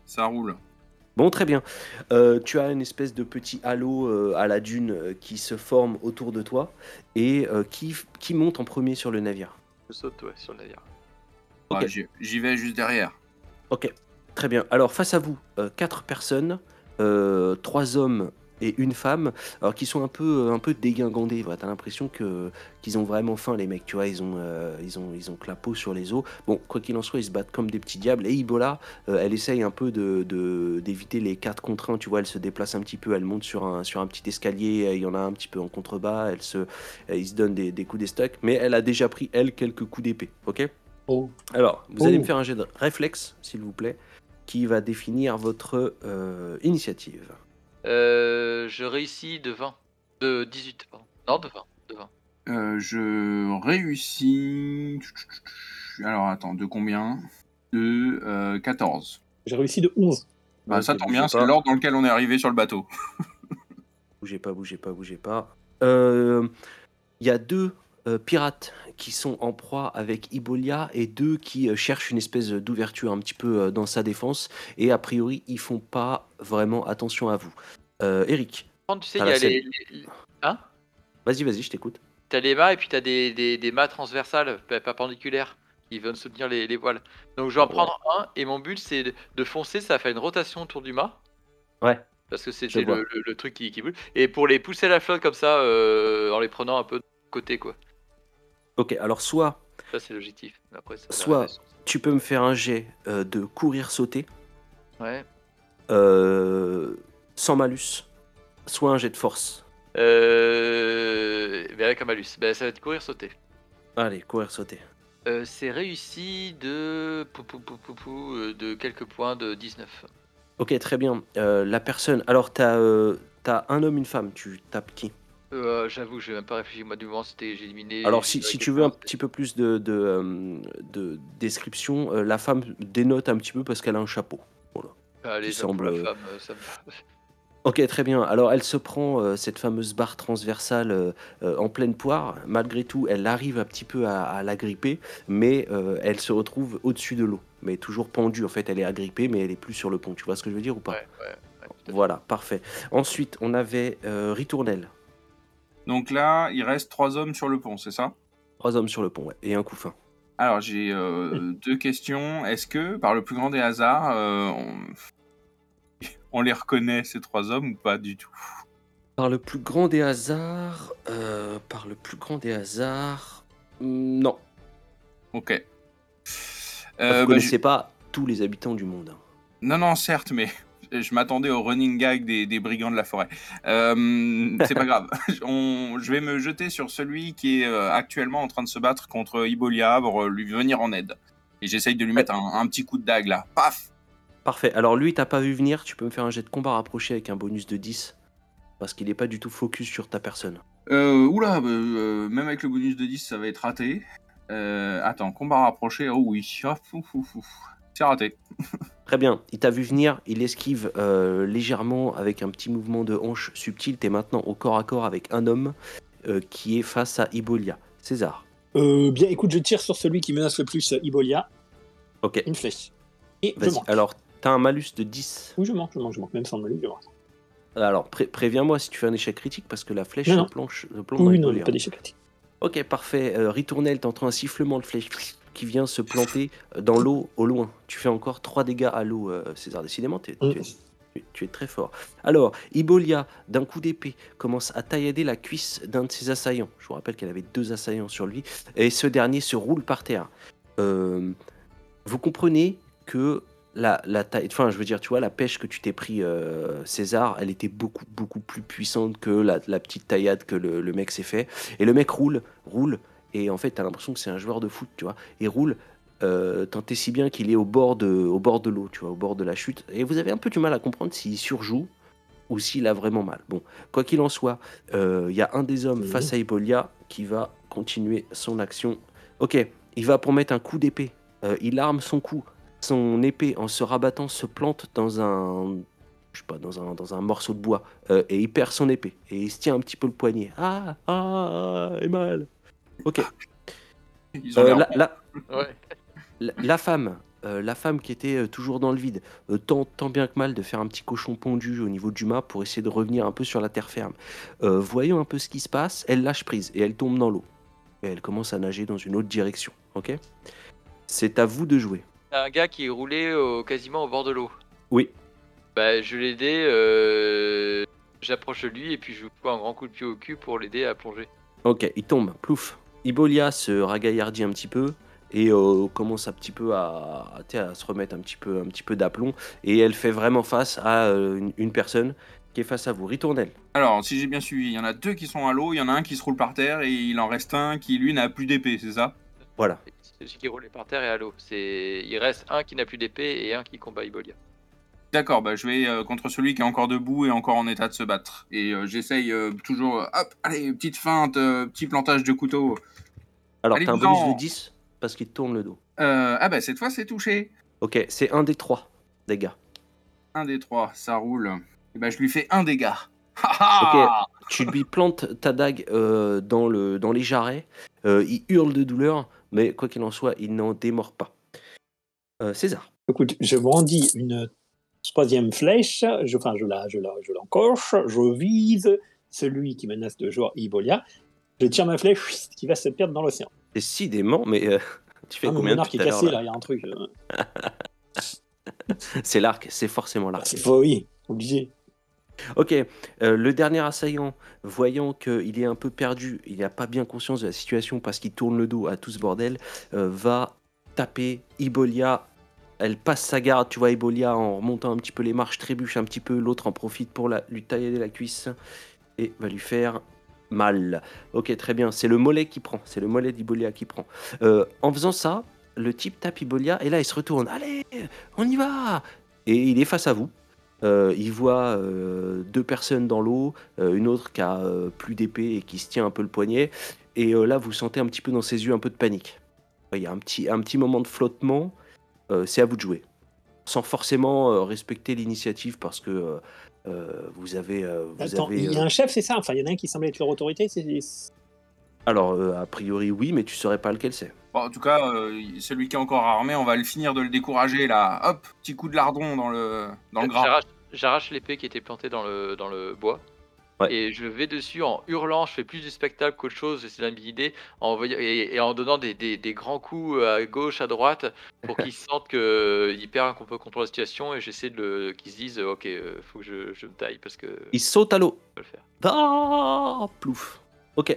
Ça roule. Bon, très bien. Euh, tu as une espèce de petit halo euh, à la dune euh, qui se forme autour de toi et euh, qui, qui monte en premier sur le navire. Je saute ouais, sur le navire. Ok. Ouais, j'y- J'y vais juste derrière. Ok, très bien. Alors face à vous, euh, quatre personnes, euh, trois hommes et une femme, alors qui sont un peu, un peu dégingandés. Voilà, T'as l'impression que qu'ils ont vraiment faim les mecs. Tu vois, ils ont, euh, ils ont, ils ont que la peau sur les os. Bon, quoi qu'il en soit, ils se battent comme des petits diables. Et Ibola, euh, elle essaye un peu de d'éviter les quatre contre un. Tu vois, elle se déplace un petit peu, elle monte sur un sur un petit escalier. euh, Il y en a un petit peu en contrebas. Elle se, euh, ils se donnent des, des coups d'estoc, mais elle a déjà pris elle quelques coups d'épée. Ok? Oh. Alors, vous allez Oh. me faire un jet de réflexe, s'il vous plaît, qui va définir votre euh, initiative. Euh, je réussis de 20. De 18, pardon. Non, de 20. De 20. Euh, je réussis. Alors attends, de combien? De euh, 14. J'ai réussi de 11. Bah, Ok, ça tombe bougez bien, c'est pas. l'ordre dans lequel on est arrivé sur le bateau. Bougez pas, bougez pas, bougez pas. Euh, Il y a deux euh, pirates qui sont en proie avec Ibolia et deux qui euh, cherchent une espèce d'ouverture un petit peu euh, dans sa défense. Et a priori, ils font pas vraiment attention à vous. Eric, Tu sais, il y a les, les- Hein? Vas-y, vas-y, je t'écoute. T'as les mâts et puis t'as des, des, des mâts transversales, perpendiculaires, qui viennent soutenir les, les voiles. Donc je vais en Ouais. prendre un et mon but c'est de, foncer, ça fait une rotation autour du mât. Ouais. Parce que c'était le, le- le truc qui, qui. Et pour les pousser à la flotte comme ça, euh, en les prenant un peu de côté quoi. Ok, alors soit Ça c'est l'objectif. Mais Après, ça Soit- tu peux me faire un jet euh, de courir-sauter. Ouais. Euh, sans malus, soit un jet de force. Euh... ben, avec un malus. Ben, ça va être courir sauter. Allez, courir, sauter. Euh, c'est réussi de... Pou, pou, pou, euh, de quelques points de 19. Ok, très bien. La personne. Alors, t'as t'as un homme, une femme. Tu tapes qui? Euh, J'avoue, j'ai même pas réfléchi. Moi, du moment, c'était j'ai éliminé. Alors, si, tu veux un petit peu plus de, de, euh, de description, euh, la femme dénote un petit peu parce qu'elle a un chapeau. Semble- la femme, euh, ça me- Ok, très bien. Alors, elle se prend euh, cette fameuse barre transversale euh, euh, en pleine poire. Malgré tout, elle arrive un petit peu à, à la gripper, mais elle se retrouve au-dessus de l'eau. Mais toujours pendue. En fait, elle est agrippée, mais elle est plus sur le pont. Tu vois ce que je veux dire ou pas Ouais, ouais, ouais. Voilà, parfait. Ensuite, on avait Ritournelle. Donc là, il reste trois hommes sur le pont, c'est ça? Trois hommes sur le pont, ouais, et un couffin. Alors j'ai euh, deux questions. Est-ce que, par le plus grand des hasards, euh, on... *laughs* on les reconnaît ces trois hommes ou pas du tout? Par le plus grand des hasards, euh, par le plus grand des hasards, hmm, non. Ok. Vous Euh, bah, connaissez pas tous les habitants du monde. hein. Non, non, certes, mais je m'attendais au running gag des, des brigands de la forêt. Euh, c'est pas grave. *laughs* On- je vais me jeter sur celui qui est euh, actuellement en train de se battre contre Ibolia pour euh, lui venir en aide. Et j'essaye de lui mettre un, un petit coup de dague là. Paf Parfait. Alors lui, t'as pas vu venir, tu peux me faire un jet de combat rapproché avec un bonus de 10. Parce qu'il n'est pas du tout focus sur ta personne. Euh, oula, bah, euh, même avec le bonus de 10, ça va être raté. Euh, attends, combat rapproché, oh oui. Oh, fou, fou, fou. C'est raté. *laughs* Très bien, il t'a vu venir, il esquive euh, légèrement avec un petit mouvement de hanche subtil. T'es maintenant au corps à corps avec un homme euh, qui est face à Ibolia. César. Euh, bien, écoute, je tire sur celui qui menace le plus euh, Ibolia. Ok, Une flèche. Et je manque. Alors, t'as un malus de 10. Oui, je manque, je manque, je manque. Même sans malus, je manque. Alors, pré- préviens-moi si tu fais un échec critique parce que la flèche Non, non. planche, se plante dans Oui, non, Ibolia. pas d'échec critique. Ok, parfait. Euh, Ritournelle, t'entends un sifflement de flèche qui vient se planter dans l'eau au loin. Tu fais encore 3 dégâts à l'eau, euh, César. Décidément, Mm. tu es très fort. Alors, Ibolia, d'un coup d'épée, commence à taillader la cuisse d'un de ses assaillants. Je vous rappelle qu'elle avait deux assaillants sur lui. Et ce dernier se roule par terre. Euh, vous comprenez que la, la taille, enfin, je veux dire, tu vois, la pêche que tu t'es pris, euh, César, elle était beaucoup, beaucoup plus puissante que la, la petite taillade que le, le mec s'est fait. Et le mec roule, roule, et en fait, t'as l'impression que c'est un joueur de foot, tu vois. Et roule, euh, tant et si bien qu'il est au bord de, au bord de l'eau, tu vois, au bord de la chute. Et vous avez un peu du mal à comprendre s'il surjoue ou s'il a vraiment mal. Bon, quoi qu'il en soit, euh, il y a un des hommes Mhm. face à Ebolia qui va continuer son action. Ok, il va pour mettre un coup d'épée. Euh, il arme son coup. Son épée, en se rabattant, se plante dans un, je sais pas, dans un, dans un morceau de bois. Euh, et il perd son épée. Et il se tient un petit peu le poignet. Ah, ah, et mal. Ok. Ils ont Euh, la, la- Ouais. la, la femme, euh, la femme qui était euh, toujours dans le vide, euh, tant, tant bien que mal de faire un petit cochon pondu au niveau du mât pour essayer de revenir un peu sur la terre ferme. Euh, voyant un peu ce qui se passe, elle lâche prise et elle tombe dans l'eau. Et elle commence à nager dans une autre direction. Ok? C'est à vous de jouer. T'as un gars qui est roulé au- quasiment au bord de l'eau. Oui. Bah, je l'ai aidé, euh, j'approche de lui et puis je lui fous un grand coup de pied au cul pour l'aider à plonger. Ok, il tombe, plouf. Ibolia se ragaillardit un petit peu et euh, commence un petit peu à, se remettre un petit peu, un petit peu d'aplomb. Et elle fait vraiment face à euh, une, une personne qui est face à vous. Ritournelle. Alors, si j'ai bien suivi, il y en a deux qui sont à l'eau, il y en a un qui se roule par terre et il en reste un qui, lui, n'a plus d'épée, c'est ça? Voilà. C'est celui qui est roulé par terre et à l'eau. C'est... Il reste un qui n'a plus d'épée et un qui combat Ibolia. D'accord, bah je vais euh, contre celui qui est encore debout et encore en état de se battre. Et euh, j'essaye euh, toujours, hop, allez, petite feinte, euh, petit plantage de couteau. Alors, t'as un bonus de 10 parce qu'il te tourne le dos. Euh, ah bah cette fois c'est touché. Ok, c'est un des trois dégâts. Un des trois, ça roule. Et bah je lui fais un dégât. Ha Tu lui plantes ta dague euh, dans, le, dans les jarrets. Euh, il hurle de douleur, mais quoi qu'il en soit, il n'en démord pas. Euh, César. Écoute, je brandis une troisième flèche, je, enfin, je la, je la, je l'encoche, je vise celui qui menace de joueur Ibolia. Je tire ma flèche qui va se perdre dans l'océan. Décidément, mais euh, *laughs* tu fais Ah, combien mon de arc est tout à l'heure, cassé, là il y a un truc. euh. *laughs* C'est l'arc, c'est forcément l'arc. C'est oui, obligé. Ok, euh, le dernier assaillant, voyant qu'il est un peu perdu, il n'a pas bien conscience de la situation parce qu'il tourne le dos à tout ce bordel, euh, va taper Ibolia. Elle passe sa garde, tu vois, Ibolia en remontant un petit peu les marches, trébuche un petit peu, l'autre en profite pour la, lui tailler la cuisse et va lui faire mal. Ok, très bien, c'est le mollet qui prend, c'est le mollet d'Ibolia qui prend. Euh, en faisant ça, le type tape Ibolia et là il se retourne, allez, on y va Et il est face à vous. Euh, il voit euh, deux personnes dans l'eau, une autre qui a plus d'épée et qui se tient un peu le poignet. Et là, vous sentez un petit peu dans ses yeux un peu de panique. Il y a un petit, un petit moment de flottement. Euh, c'est à vous de jouer. Sans forcément euh, respecter l'initiative parce que euh, vous avez. euh, vous Attends, avez, il y a un chef, c'est ça? Enfin, il y en a un qui semble être leur autorité c'est... Alors, euh, a priori, oui, mais tu saurais pas lequel c'est. Bon, en tout cas, euh, celui qui est encore armé, on va le finir de le décourager là. Hop, petit coup de lardon dans le, dans le gras. J'arrache, j'arrache l'épée qui était plantée dans le, dans le bois. Ouais. Et je vais dessus en hurlant, je fais plus du spectacle qu'autre chose, c'est l'idée, en et, et en donnant des, des- des grands coups à gauche, à droite, pour *laughs* qu'ils sentent qu'il perd un peu contrôle de la situation, et j'essaie de qu'ils se disent, ok, euh, faut que je, je me taille, parce que je Il saute à l'eau. peux le faire. Ah, plouf. Ok.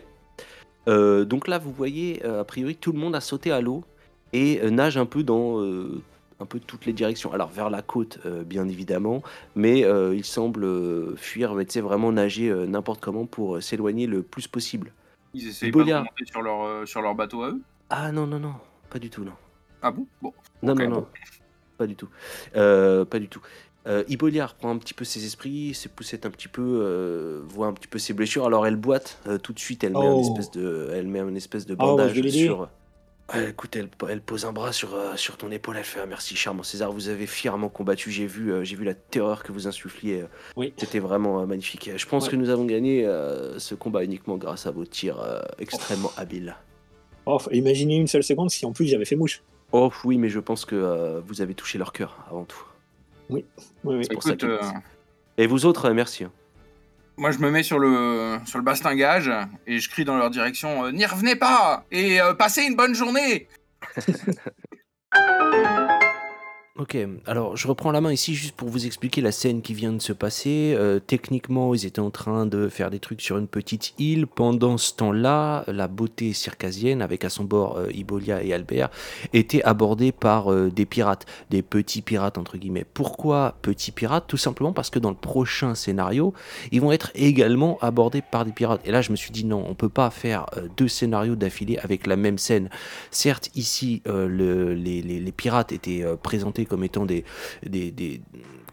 Euh, donc là, vous voyez, euh, a priori, tout le monde a sauté à l'eau et euh, nage un peu dans euh, un peu toutes les directions. Alors vers la côte, euh, bien évidemment, mais euh, il semble euh, fuir, mais tu sais, vraiment nager euh, n'importe comment pour euh, s'éloigner le plus possible. Ils essayent Bolia. pas de remonter sur leur, euh, sur leur bateau à eux? Ah non, non, non, pas du tout, non. Ah bon? Bon. Non, non, non, pas du tout. Euh, pas du tout. Euh, Ibolia reprend un petit peu ses esprits, ses poussettes un petit peu, euh, voit un petit peu ses blessures. Alors elle boite euh, tout de suite, elle met, un Oh. espèce de, elle met une espèce de Oh, bandage sur. Ouais, écoute, elle, elle pose un bras sur, euh, sur ton épaule, elle fait ah, merci charmant César, vous avez fièrement combattu, j'ai vu, euh, j'ai vu la terreur que vous insuffliez, euh, Oui. c'était vraiment euh, magnifique. Je pense Ouais. que nous avons gagné euh, ce combat uniquement grâce à vos tirs euh, extrêmement habiles. Oh, faut imaginer une seule seconde si en plus j'avais fait mouche. Oh oui, mais je pense que euh, vous avez touché leur cœur avant tout. Oui, oui. C'est pour ça Écoute, euh, Et vous autres, merci. Moi je me mets sur le, sur le bastingage et je crie dans leur direction euh, N'y revenez pas Et euh, passez une bonne journée *laughs* Ok, alors je reprends la main ici juste pour vous expliquer la scène qui vient de se passer. Euh, techniquement, ils étaient en train de faire des trucs sur une petite île. Pendant ce temps-là, la beauté circasienne, avec à son bord euh, Ibolia et Albert, était abordée par euh, des pirates, des petits pirates entre guillemets. Pourquoi petits pirates? Tout simplement parce que dans le prochain scénario, ils vont être également abordés par des pirates. Et là, je me suis dit non, on peut pas faire deux scénarios d'affilée avec la même scène. Certes, ici, le- les, pirates étaient euh, comme étant des-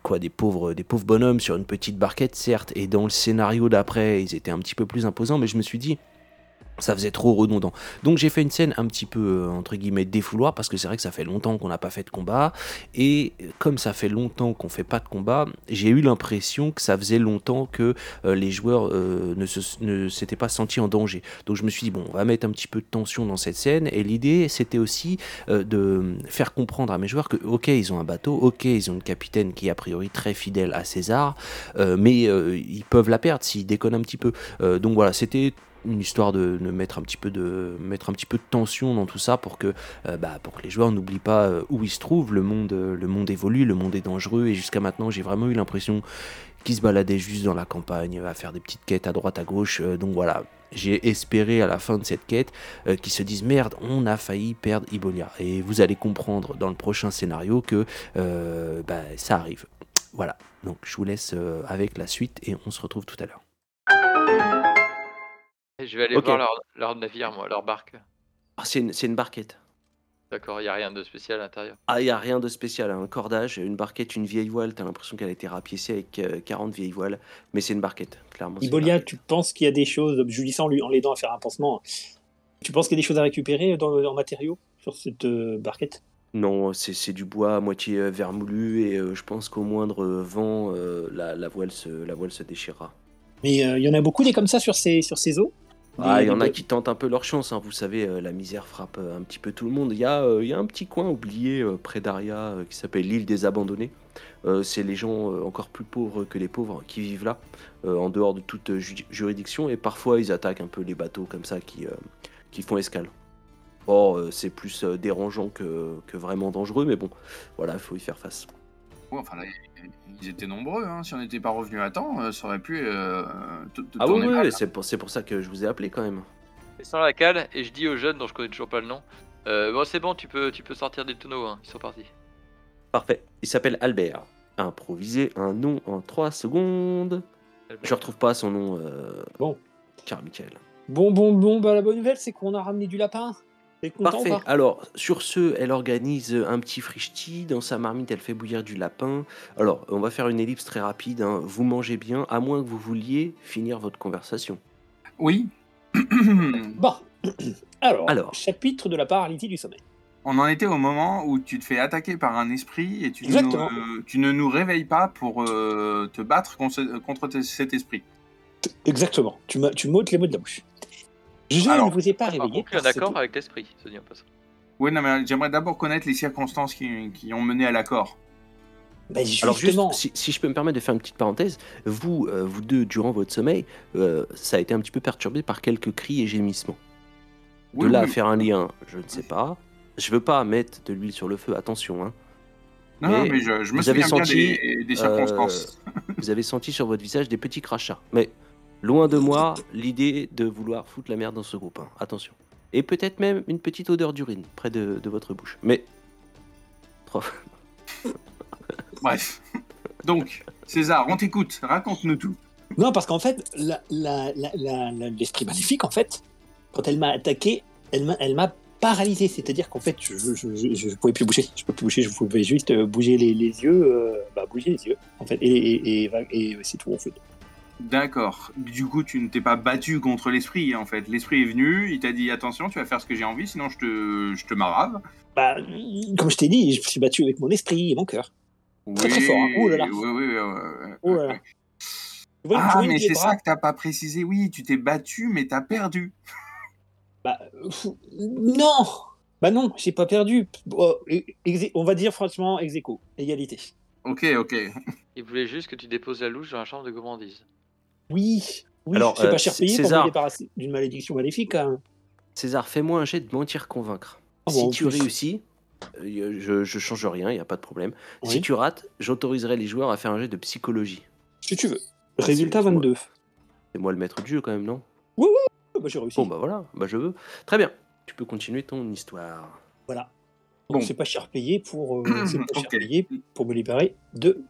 quoi, des pauvres, des pauvres bonhommes sur une petite barquette, certes, et dans le scénario d'après, ils étaient un petit peu plus imposants, mais je me suis dit, ça faisait trop redondant. Donc j'ai fait une scène un petit peu, euh, entre guillemets, défouloir, parce que c'est vrai que ça fait longtemps qu'on n'a pas fait de combat, et comme ça fait longtemps qu'on fait pas de combat, j'ai eu l'impression que ça faisait longtemps que euh, les joueurs euh, ne ne s'étaient pas sentis en danger. Donc je me suis dit, bon, on va mettre un petit peu de tension dans cette scène, et l'idée, c'était aussi de faire comprendre à mes joueurs que, ok, ils ont un bateau, ok, ils ont une capitaine qui est a priori très fidèle à César, mais ils peuvent la perdre s'ils déconnent un petit peu. Donc voilà, c'était une histoire de, mettre un petit peu de mettre un petit peu de tension dans tout ça pour que euh, bah, pour que les joueurs n'oublient pas euh, où ils se trouvent. Le monde euh, le monde évolue le monde est dangereux et jusqu'à maintenant j'ai vraiment eu l'impression qu'ils se baladaient juste dans la campagne à faire des petites quêtes à droite à gauche donc voilà. J'ai espéré à la fin de cette quête qu'ils se disent merde on a failli perdre Ibolia et vous allez comprendre dans le prochain scénario que bah, ça arrive. Voilà. Donc je vous laisse avec la suite et on se retrouve tout à l'heure Je vais aller Ok. voir leur, leur navire, moi, leur barque. Ah, c'est une, c'est une barquette D'accord, il n'y a rien de spécial à l'intérieur. Ah, il n'y a rien de spécial, un cordage, une barquette, une vieille voile, t'as l'impression qu'elle a été rapiécée avec euh, 40 vieilles voiles, mais c'est une barquette, clairement. c'est une Ibolia, barquette. tu penses qu'il y a des choses, Julissant lui en l'aidant à faire un pansement, tu penses qu'il y a des choses à récupérer dans, en matériaux sur cette euh, barquette? Non, c'est c'est du bois à moitié euh, vermoulu et euh, je pense qu'au moindre euh, vent, euh, la, la voile se, la voile se déchirera. Mais euh, il y en a beaucoup des comme ça sur ces, sur ces eaux? Ah, il y en a qui tentent un peu leur chance, hein, vous savez, euh, la misère frappe euh, un petit peu tout le monde. Il y a, euh, il y a un petit coin oublié euh, près d'Aria euh, qui s'appelle l'île des abandonnés. Euh, c'est les gens euh, encore plus pauvres que les pauvres qui vivent là, euh, en dehors de toute ju- juridiction, et parfois ils attaquent un peu les bateaux comme ça qui, euh, qui font escale. Or, euh, c'est plus euh, dérangeant que, que vraiment dangereux, mais bon, voilà, il faut y faire face. Ouais, enfin, là, ils étaient nombreux. Hein. Si on n'était pas revenu à temps, euh, ça aurait pu euh, Ah oui, c'est pour, ça que je vous ai appelé quand même. Et sans la cale, et je dis aux jeunes dont je connais toujours pas le nom, euh, bon c'est bon, tu peux, tu peux sortir des tonneaux, hein, ils sont partis. Parfait. Il s'appelle Albert. Improviser un nom en 3 secondes. Je retrouve pas son nom. Euh... Bon. Carmichael. Bon, bon, bon, bah, la bonne nouvelle, c'est qu'on a ramené du lapin. Content Parfait. pas? Alors, sur ce, elle organise un petit frichti. Dans sa marmite, elle fait bouillir du lapin. Alors, on va faire une ellipse très rapide. hein. Vous mangez bien, à moins que vous vouliez finir votre conversation. Oui. *coughs* Bon. *coughs* Alors, Alors. chapitre de la paralysie du sommeil. On en était au moment où tu te fais attaquer par un esprit et tu, ne, tu ne nous réveilles pas pour euh, te battre contre, contre cet esprit. Exactement. Tu m'ôtes les mots de la bouche. Je Alors, ne vous ai pas Par réveillé. conclu un parce accord que- avec l'esprit, se dit en passant. Oui, non, mais j'aimerais d'abord connaître les circonstances qui, qui ont mené à l'accord. Bah, Alors, juste, justement, si, si je peux me permettre de faire une petite parenthèse, vous, euh, vous deux, durant votre sommeil, euh, ça a été un petit peu perturbé par quelques cris et gémissements. De Oui, là à faire un lien, je ne sais pas. Je veux pas mettre de l'huile sur le feu, attention. Hein. Non, non, mais je, je me vous avez souviens bien senti, des, des circonstances. *laughs* *laughs* Vous avez senti sur votre visage des petits crachats. Mais loin de moi l'idée de vouloir foutre la merde dans ce groupe. hein. Attention. Et peut-être même une petite odeur d'urine près de, de votre bouche. Mais. Trop. *laughs* Bref. Donc, César, on t'écoute. Raconte-nous tout. Non, parce qu'en fait, la- la- la- la- la- l'esprit maléfique, en fait, quand elle m'a attaqué, elle m'a, paralysé. C'est-à-dire qu'en fait, je, je pouvais plus bouger. Je pouvais plus bouger. Je pouvais juste bouger les, les yeux, euh, bah, bouger les yeux, en fait, et, et, et, et c'est tout en fait. D'accord. Du coup, tu ne t'es pas battu contre l'esprit, en fait. L'esprit est venu, il t'a dit attention, tu vas faire ce que j'ai envie, sinon je te, je te marave. Bah, comme je t'ai dit, je me suis battu avec mon esprit et mon cœur. Très, très fort, hein. Oh là là. Oui, oui, oui, ouais, Oh là là. Vois- Ah, mais c'est ça que t'as pas précisé. Oui, tu t'es battu, mais t'as perdu. Bah, non Bah non, j'ai pas perdu. Ex- on va dire franchement ex aequo, égalité. Ok, ok. Il voulait juste que tu déposes la louche dans la chambre de gourmandise. Oui, oui, Alors, c'est euh, pas cher payé pour me débarrasser d'une malédiction maléfique. hein. César, fais-moi un jet de mentir convaincre. Ah si bon, tu plus. réussis, euh, je, je change rien, il n'y a pas de problème. Si Oui. tu rates, j'autoriserai les joueurs à faire un jet de psychologie. Si tu veux. Résultat c'est moi. 22. C'est moi le maître du jeu quand même, non? Ah, bah, j'ai réussi. Bon bah voilà, bah je veux. Très bien. Tu peux continuer ton histoire. Voilà. Bon. Donc c'est pas cher payé pour euh, *clears throat* c'est pas cher payé pour me libérer de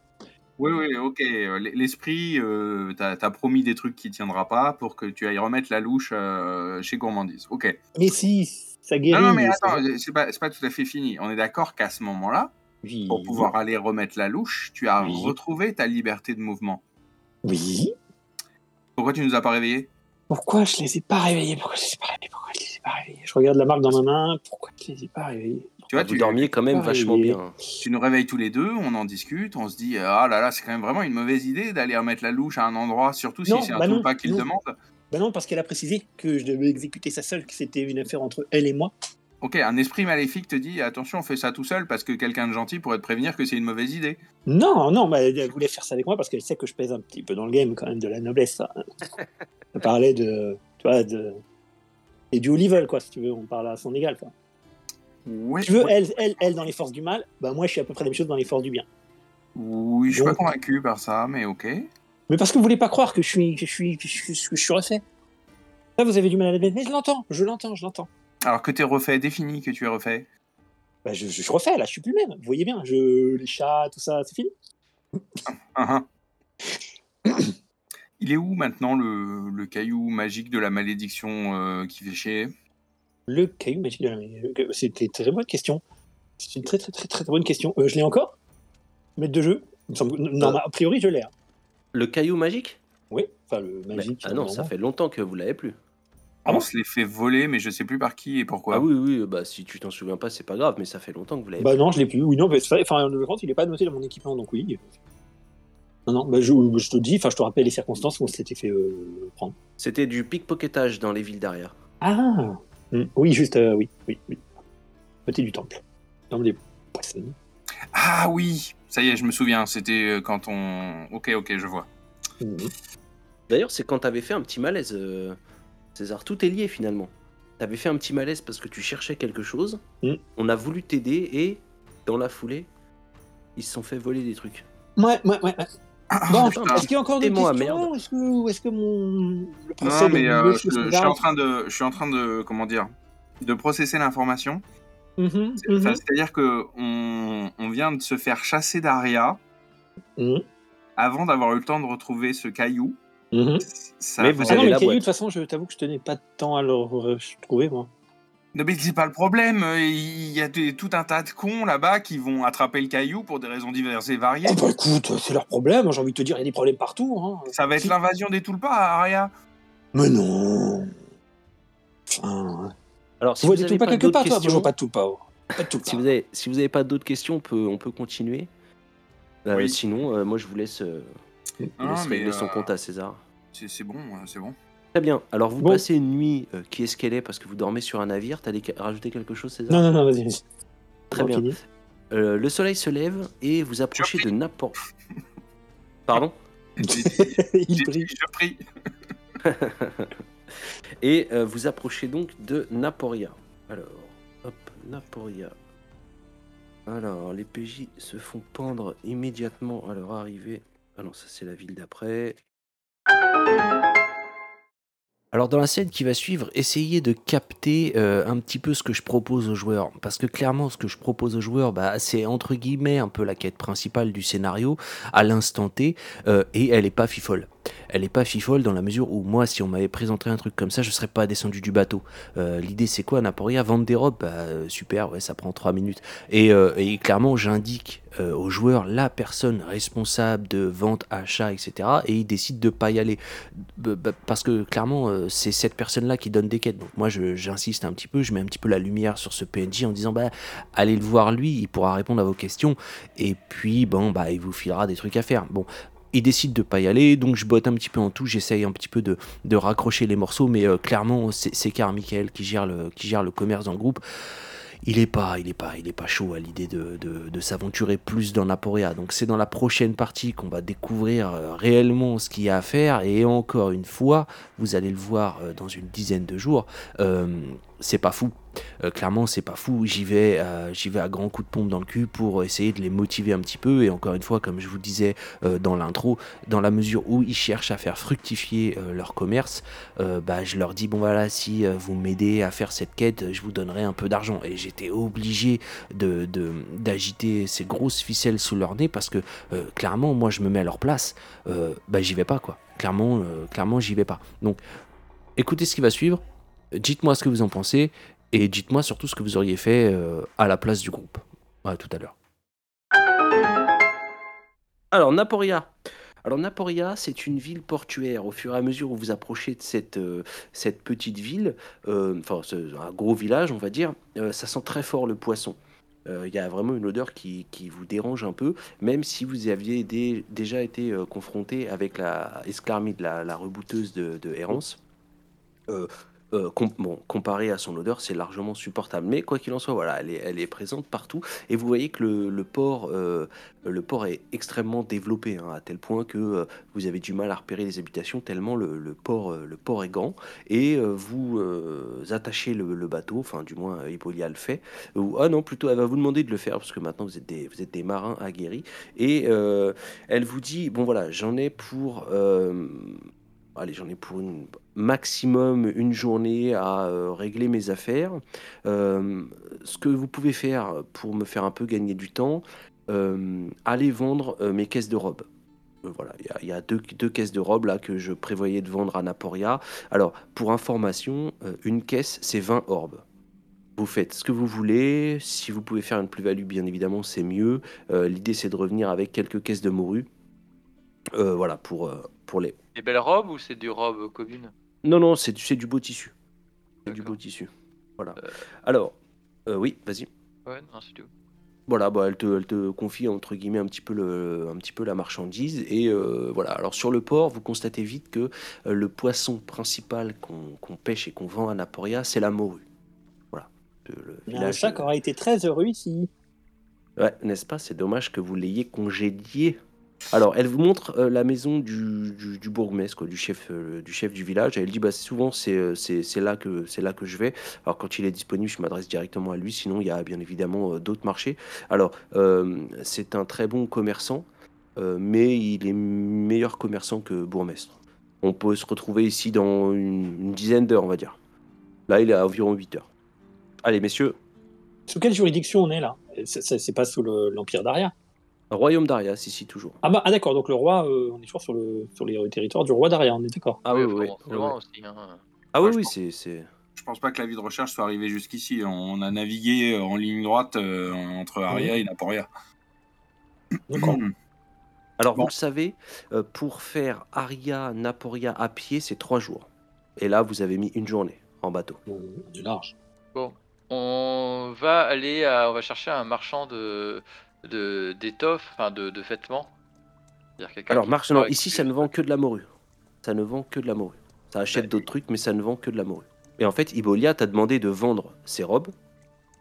Oui, oui, ok. euh, l- L'esprit, euh, t'as as promis des trucs qui tiendra pas pour que tu ailles remettre la louche euh, chez Gourmandise. Ok. Mais si ça guérit. Non, non, mais ça- attends, c'est pas, c'est pas tout à fait fini. On est d'accord qu'à ce moment-là, Oui. pour pouvoir aller remettre la louche, tu as Oui. retrouvé ta liberté de mouvement. Oui. Pourquoi tu nous as pas réveillés? Pourquoi je les ai pas réveillés? Pourquoi je les ai pas réveillés? Pourquoi je les ai pas réveillés? Je regarde la marque dans ma main. Pourquoi je les ai pas réveillés? Tu vois, vous tu, dormiez quand même vachement bien. tu nous réveilles tous les deux, on en discute, on se dit ah là là, c'est quand même vraiment une mauvaise idée d'aller remettre la louche à un endroit, surtout Non, si c'est un bah non, pas qui le non. demande. Ben non, parce qu'elle a précisé que je devais exécuter ça seule, que c'était une affaire entre elle et moi. Ok, un esprit maléfique te dit attention, on fait ça tout seul parce que quelqu'un de gentil pourrait te prévenir que c'est une mauvaise idée. Non, non, bah, elle voulait faire ça avec moi parce qu'elle sait que je pèse un petit peu dans le game quand même de la noblesse. ça. *laughs* Elle parlait de, tu vois, de et du haut level quoi, si tu veux, on parle à son égal quoi. Tu veux, elle, elle, elle dans les forces du mal, bah moi je suis à peu près la même chose dans les forces du bien. Oui, je suis pas convaincu par ça, mais ok. Mais parce que vous voulez pas croire que je suis, que je suis, que je suis, que je suis refait. Ça, vous avez du mal à l'admettre, mais je l'entends, je l'entends, je l'entends. Alors que t'es refait, défini que tu es refait. Bah, je, je suis refait là, je suis plus le même. Vous voyez bien, je, les chats, tout ça, c'est fini. *coughs* Il est où maintenant le, le caillou magique de la malédiction euh, qui fait chier? Le caillou magique de la euh, C'était une très bonne question. C'est une très très très très bonne question. Euh, je l'ai encore Maître de jeu? Non, Euh. a priori je l'ai. hein. Le caillou magique? Oui, enfin le Mais- magique. Ah non, ça fait longtemps que vous l'avez plus. Ah On bon se les fait voler, mais je sais plus par qui et pourquoi. Ah oui, oui, bah si tu t'en souviens pas, c'est pas grave, mais ça fait longtemps que vous l'avez Bah non, je l'ai plus. Oui, non, mais c'est vrai, enfin, en l'occurrence, il est pas noté dans mon équipement, donc oui. Non, non, bah, je, je te dis, enfin, je te rappelle les circonstances où on s'était fait euh, prendre. C'était du pickpocketage dans les villes derrière. Ah Hmm, Oui, juste, euh, oui, oui, oui. Côté du temple. Temple des poissons. Ah oui, ça y est, je me souviens. C'était euh, quand on. Ok, ok, je vois. Mhm. D'ailleurs, c'est quand t'avais fait un petit malaise, euh, César. Tout est lié finalement. T'avais fait un petit malaise parce que tu cherchais quelque chose. Mm. On a voulu t'aider et, dans la foulée, ils se sont fait voler des trucs. Ouais, ouais, ouais. Bon, est-ce qu'il y a encore Tais-moi, questions Est-ce que, est-ce que mon le Non, mais euh, je, je suis en train de, je suis en train de, comment dire, de processer l'information. Mhm, mhm, C'est-à-dire que on, on vient de se faire chasser d'Aria mhm, avant d'avoir eu le temps de retrouver ce caillou. Ça Mais va- vous Ah non, avez mais la le caillou, de toute façon, je t'avoue que je tenais pas de temps à le re- trouver, moi. Non, mais c'est pas le problème. Il y a des- tout un tas de cons là-bas qui vont attraper le caillou pour des raisons diverses et variées. Oh bah écoute, c'est leur problème, j'ai envie de te dire, il y a des problèmes partout. Hein. Ça va être Si- l'invasion des Tulpas, Aria. Mais non Enfin, Alors, si vous des pas pas quelque d'autres part, toi je vois pas de oh. Pas de si vous avez, si vous avez pas d'autres questions, on peut, on peut continuer. Euh, Oui. Sinon, euh, moi, je vous laisse, euh, je Ah, laisse mais, régler son euh, compte à César. C'est bon, euh, c'est bon. Très bien. Alors, vous Bon. passez une nuit. euh, qui est-ce qu'elle est Parce que vous dormez sur un navire. T'allais rajouter quelque chose, César? Non, non, non, vas-y. Très bien. Euh, le soleil se lève et vous approchez de n'importe. *laughs* Pardon? *laughs* Il brille. je prie. *laughs* Et euh, vous approchez donc de Naporia. Alors, hop, Naporia. Alors, les PJ se font pendre immédiatement à leur arrivée. Ah non, ça c'est la ville d'après. Alors dans la scène qui va suivre, essayez de capter euh, un petit peu ce que je propose aux joueurs. Parce que clairement, ce que je propose aux joueurs, bah, c'est entre guillemets un peu la quête principale du scénario à l'instant T. euh, et elle est pas fifole. Elle est pas fifole dans la mesure où moi, si on m'avait présenté un truc comme ça, je serais pas descendu du bateau. Euh, L'idée c'est quoi, Naporia? Vendre des robes, bah, euh, super, ouais, ça prend 3 minutes. Et, euh, et clairement, j'indique euh, aux joueurs la personne responsable de vente, achat, etc. Et ils décident de pas y aller. Parce que clairement, c'est cette personne-là qui donne des quêtes. Donc moi, j'insiste un petit peu, je mets un petit peu la lumière sur ce PNJ en disant, bah, allez le voir lui, il pourra répondre à vos questions. Et puis, bon, bah, il vous filera des trucs à faire. Bon. Il décide de pas y aller, donc je botte un petit peu en tout, j'essaye un petit peu de, raccrocher les morceaux, mais euh, clairement, c'est Car Michael qui gère, le, qui gère le commerce dans le groupe il est pas, il est pas, il est pas chaud à l'idée de, de, s'aventurer plus dans Naporia. Donc c'est dans la prochaine partie qu'on va découvrir euh, réellement ce qu'il y a à faire. Et encore une fois, vous allez le voir euh, dans une dizaine de jours. C'est pas fou. Euh, clairement, c'est pas fou. J'y vais, euh, j'y vais à grands coups de pompe dans le cul pour essayer de les motiver un petit peu. Et encore une fois, comme je vous disais euh, dans l'intro, dans la mesure où ils cherchent à faire fructifier leur commerce, bah, je leur dis bon voilà, si vous m'aidez à faire cette quête, je vous donnerai un peu d'argent. Et j'étais obligé de, d'agiter ces grosses ficelles sous leur nez parce que clairement, moi, je me mets à leur place. bah, j'y vais pas quoi. Clairement, clairement, j'y vais pas. Donc, écoutez ce qui va suivre. Dites-moi ce que vous en pensez et dites-moi surtout ce que vous auriez fait euh, à la place du groupe. À tout à l'heure. Alors, Naporia. Alors, Naporia, c'est une ville portuaire. Au fur et à mesure où vous approchez de cette, euh, cette petite ville, euh, enfin, un gros village, on va dire, ça sent très fort le poisson. Il y a vraiment une odeur qui, vous dérange un peu, même si vous aviez déjà été confronté avec la esclarmie de la, rebouteuse de, de Hérence. Euh, comparé à son odeur, c'est largement supportable. Mais quoi qu'il en soit, voilà, elle est, présente partout. Et vous voyez que le, port, euh, port est extrêmement développé, hein, à tel point que euh, vous avez du mal à repérer les habitations, tellement le, port, est grand. Et vous attachez le, bateau, enfin du moins Hippolia le fait. Ou, ah non, plutôt elle va vous demander de le faire, parce que maintenant vous êtes des marins aguerris. Et elle vous dit, bon voilà, j'en ai pour allez, j'en ai pour maximum une journée à euh, régler mes affaires. Euh, ce que vous pouvez faire pour me faire un peu gagner du temps, euh, allez vendre mes caisses de robes. Voilà, il y, a, deux, deux, caisses de robes là que je prévoyais de vendre à Naporia. Alors, pour information, une caisse, c'est 20 orbes. Vous faites ce que vous voulez. Si vous pouvez faire une plus-value, bien évidemment, c'est mieux. L'idée, c'est de revenir avec quelques caisses de morue. voilà, pour, pour les, des belles robes ou c'est du robe commune Non, non, c'est du, du beau tissu. C'est du beau tissu. Voilà. Euh. Alors, euh, oui, vas-y. Ouais, non, c'est tout. Voilà, bah, elle, te, elle te confie entre guillemets un petit peu, le, un petit peu la marchandise. Et euh, voilà, alors sur le port, vous constatez vite que le poisson principal qu'on pêche et qu'on vend à Naporia, c'est la morue. Voilà. Le, un chat aurait été très heureux ici. Ouais, n'est-ce pas? C'est dommage que vous l'ayez congédié alors, elle vous montre euh, la maison du, du, bourgmestre, du, chef, euh, du chef du village. Elle dit bah, souvent, euh, c'est là, que, là que je vais. Alors, quand il est disponible, je m'adresse directement à lui. Sinon, il y a bien évidemment d'autres marchés. Alors, c'est un très bon commerçant, mais il est meilleur commerçant que bourgmestre. On peut se retrouver ici dans une, dizaine d'heures, on va dire. Là, il est à environ 8 heures. Allez, messieurs. Sous quelle juridiction on est là? C'est pas sous l'Empire d'Aria Royaume d'Arias, ici toujours. Ah, bah, ah d'accord, donc le roi, euh, on est toujours sur, le, sur les territoires du roi d'Aria, on est d'accord. Ah oui, oui, oui. Aussi, hein. Ah oui, oui, c'est, c'est. Je pense pas que la vie de recherche soit arrivée jusqu'ici. On a navigué en ligne droite euh, entre Aria et Naporia. D'accord. *clears throat* Alors, vous le savez, euh, pour faire Aria-Naporia à pied, c'est trois jours. Et là, vous avez mis une journée en bateau. Du large. Bon, on va aller à, on va chercher un marchand de de d'étoffes, enfin de, de vêtements. Alors, marche, non, ici, ça ne vend que de la morue. Ça ne vend que de la morue. Ça achète d'autres trucs, mais ça ne vend que de la morue. Et en fait, Ibolia t'a demandé de vendre ses robes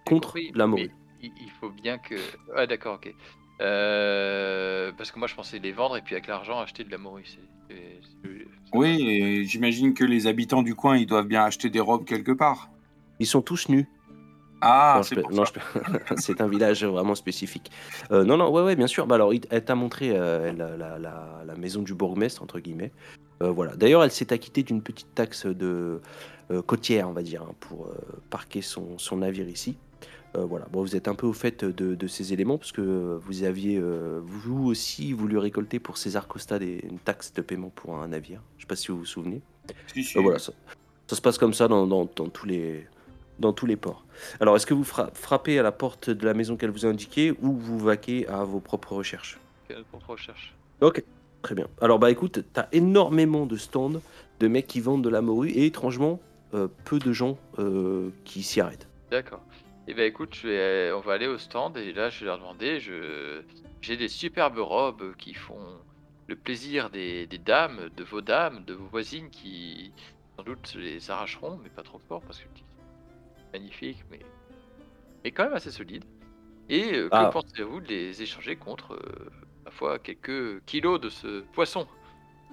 contre la morue. Il, faut bien que. Ah, d'accord, ok. Euh, parce que moi, je pensais les vendre et puis avec l'argent acheter de la morue. Oui, et j'imagine que les habitants du coin, ils doivent bien acheter des robes quelque part. Ils sont tous nus. Ah, *laughs* c'est un village vraiment spécifique. Euh, non, non, ouais, ouais, bien sûr. Bah, alors, elle t'a montré euh, la, maison du bourgmestre, entre guillemets. Euh, voilà. D'ailleurs, elle s'est acquittée d'une petite taxe de côtière, on va dire, hein, pour parquer son, navire ici. voilà. Bon, vous êtes un peu au fait de, ces éléments, parce que vous aviez, vous aussi, voulu récolter pour César Costa des, une taxe de paiement pour un navire. Je ne sais pas si vous vous souvenez. voilà, ça, se passe comme ça dans tous les dans tous les ports. Alors, est-ce que vous frappez à la porte de la maison qu'elle vous a indiquée ou vous vaquez à vos propres recherches? Ok, très bien. Alors, bah écoute, t'as énormément de stands de mecs qui vendent de la morue et étrangement, euh, peu de gens euh, qui s'y arrêtent. D'accord. Et eh ben écoute, je vais, on va aller au stand et là je vais leur demander, je, j'ai des superbes robes qui font le plaisir des, des dames, de vos dames, de vos voisines qui sans doute les arracheront, mais pas trop fort parce que magnifique, mais, mais quand même assez solide. Et euh, que ah. pensez-vous de les échanger contre, euh, parfois, quelques kilos de ce poisson?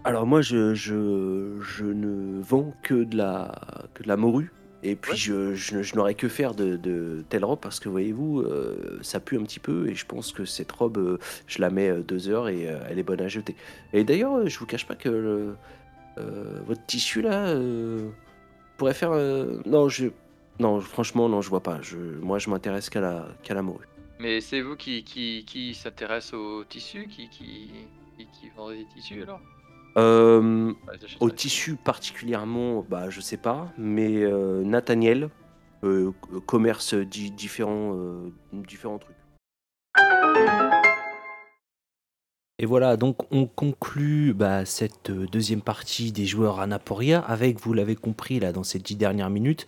Alors moi, je, je, je, ne vends que de la, que de la morue. Et puis Ouais. je, je, je n'aurais que faire de, de telle robe parce que voyez-vous, euh, ça pue un petit peu et je pense que cette robe, euh, je la mets euh, deux heures et euh, elle est bonne à jeter. Et d'ailleurs, je vous cache pas que le- votre tissu là pourrait faire. non, je, non, franchement, non, je vois pas. Je, moi, je m'intéresse qu'à la, qu'à la morue. Mais c'est vous qui, qui, qui s'intéresse au tissu, qui, qui, qui, qui vendez des tissus alors? Euh, Ouais. Au tissu particulièrement, bah, je sais pas, mais euh, Nathaniel euh, commerce di- différents, différents trucs. Et voilà, donc on conclut bah, cette euh, deuxième partie des joueurs Anaporia avec, vous l'avez compris là dans ces dix dernières minutes,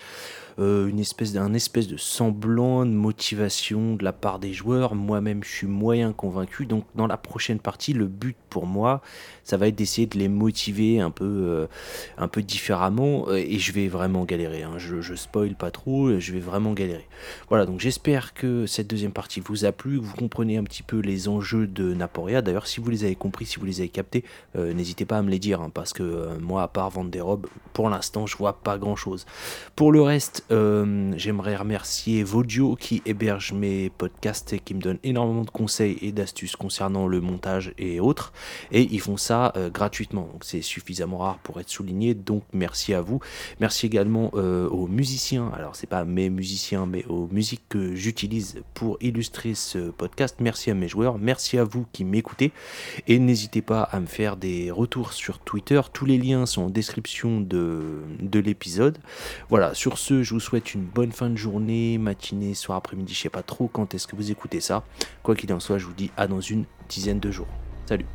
euh, une espèce d'un espèce de semblant de motivation de la part des joueurs. Moi-même, je suis moyen convaincu. Donc, dans la prochaine partie, le but pour moi, ça va être d'essayer de les motiver un peu, euh, un peu différemment. euh, Et je vais vraiment galérer. hein. Je, je spoil pas trop. Je vais vraiment galérer. Voilà. Donc, j'espère que cette deuxième partie vous a plu, que vous comprenez un petit peu les enjeux de Naporia. D'ailleurs, si vous les avez compris, si vous les avez captés, euh, n'hésitez pas à me les dire, hein, parce que moi, à part vendre des robes, pour l'instant, je vois pas grand-chose. Pour le reste, j'aimerais remercier Vodio qui héberge mes podcasts et qui me donne énormément de conseils et d'astuces concernant le montage et autres. Et ils font ça euh, gratuitement, donc c'est suffisamment rare pour être souligné. Donc merci à vous. Merci également euh, aux musiciens. Alors c'est pas mes musiciens, mais aux musiques que j'utilise pour illustrer ce podcast. Merci à mes joueurs. Merci à vous qui m'écoutez. Et n'hésitez pas à me faire des retours sur Twitter. Tous les liens sont en description de, de l'épisode. Voilà, sur ce, je vous souhaite une bonne fin de journée, matinée, soir, après-midi, je sais pas trop quand est-ce que vous écoutez ça. Quoi qu'il en soit, je vous dis à dans une dizaine de jours. Salut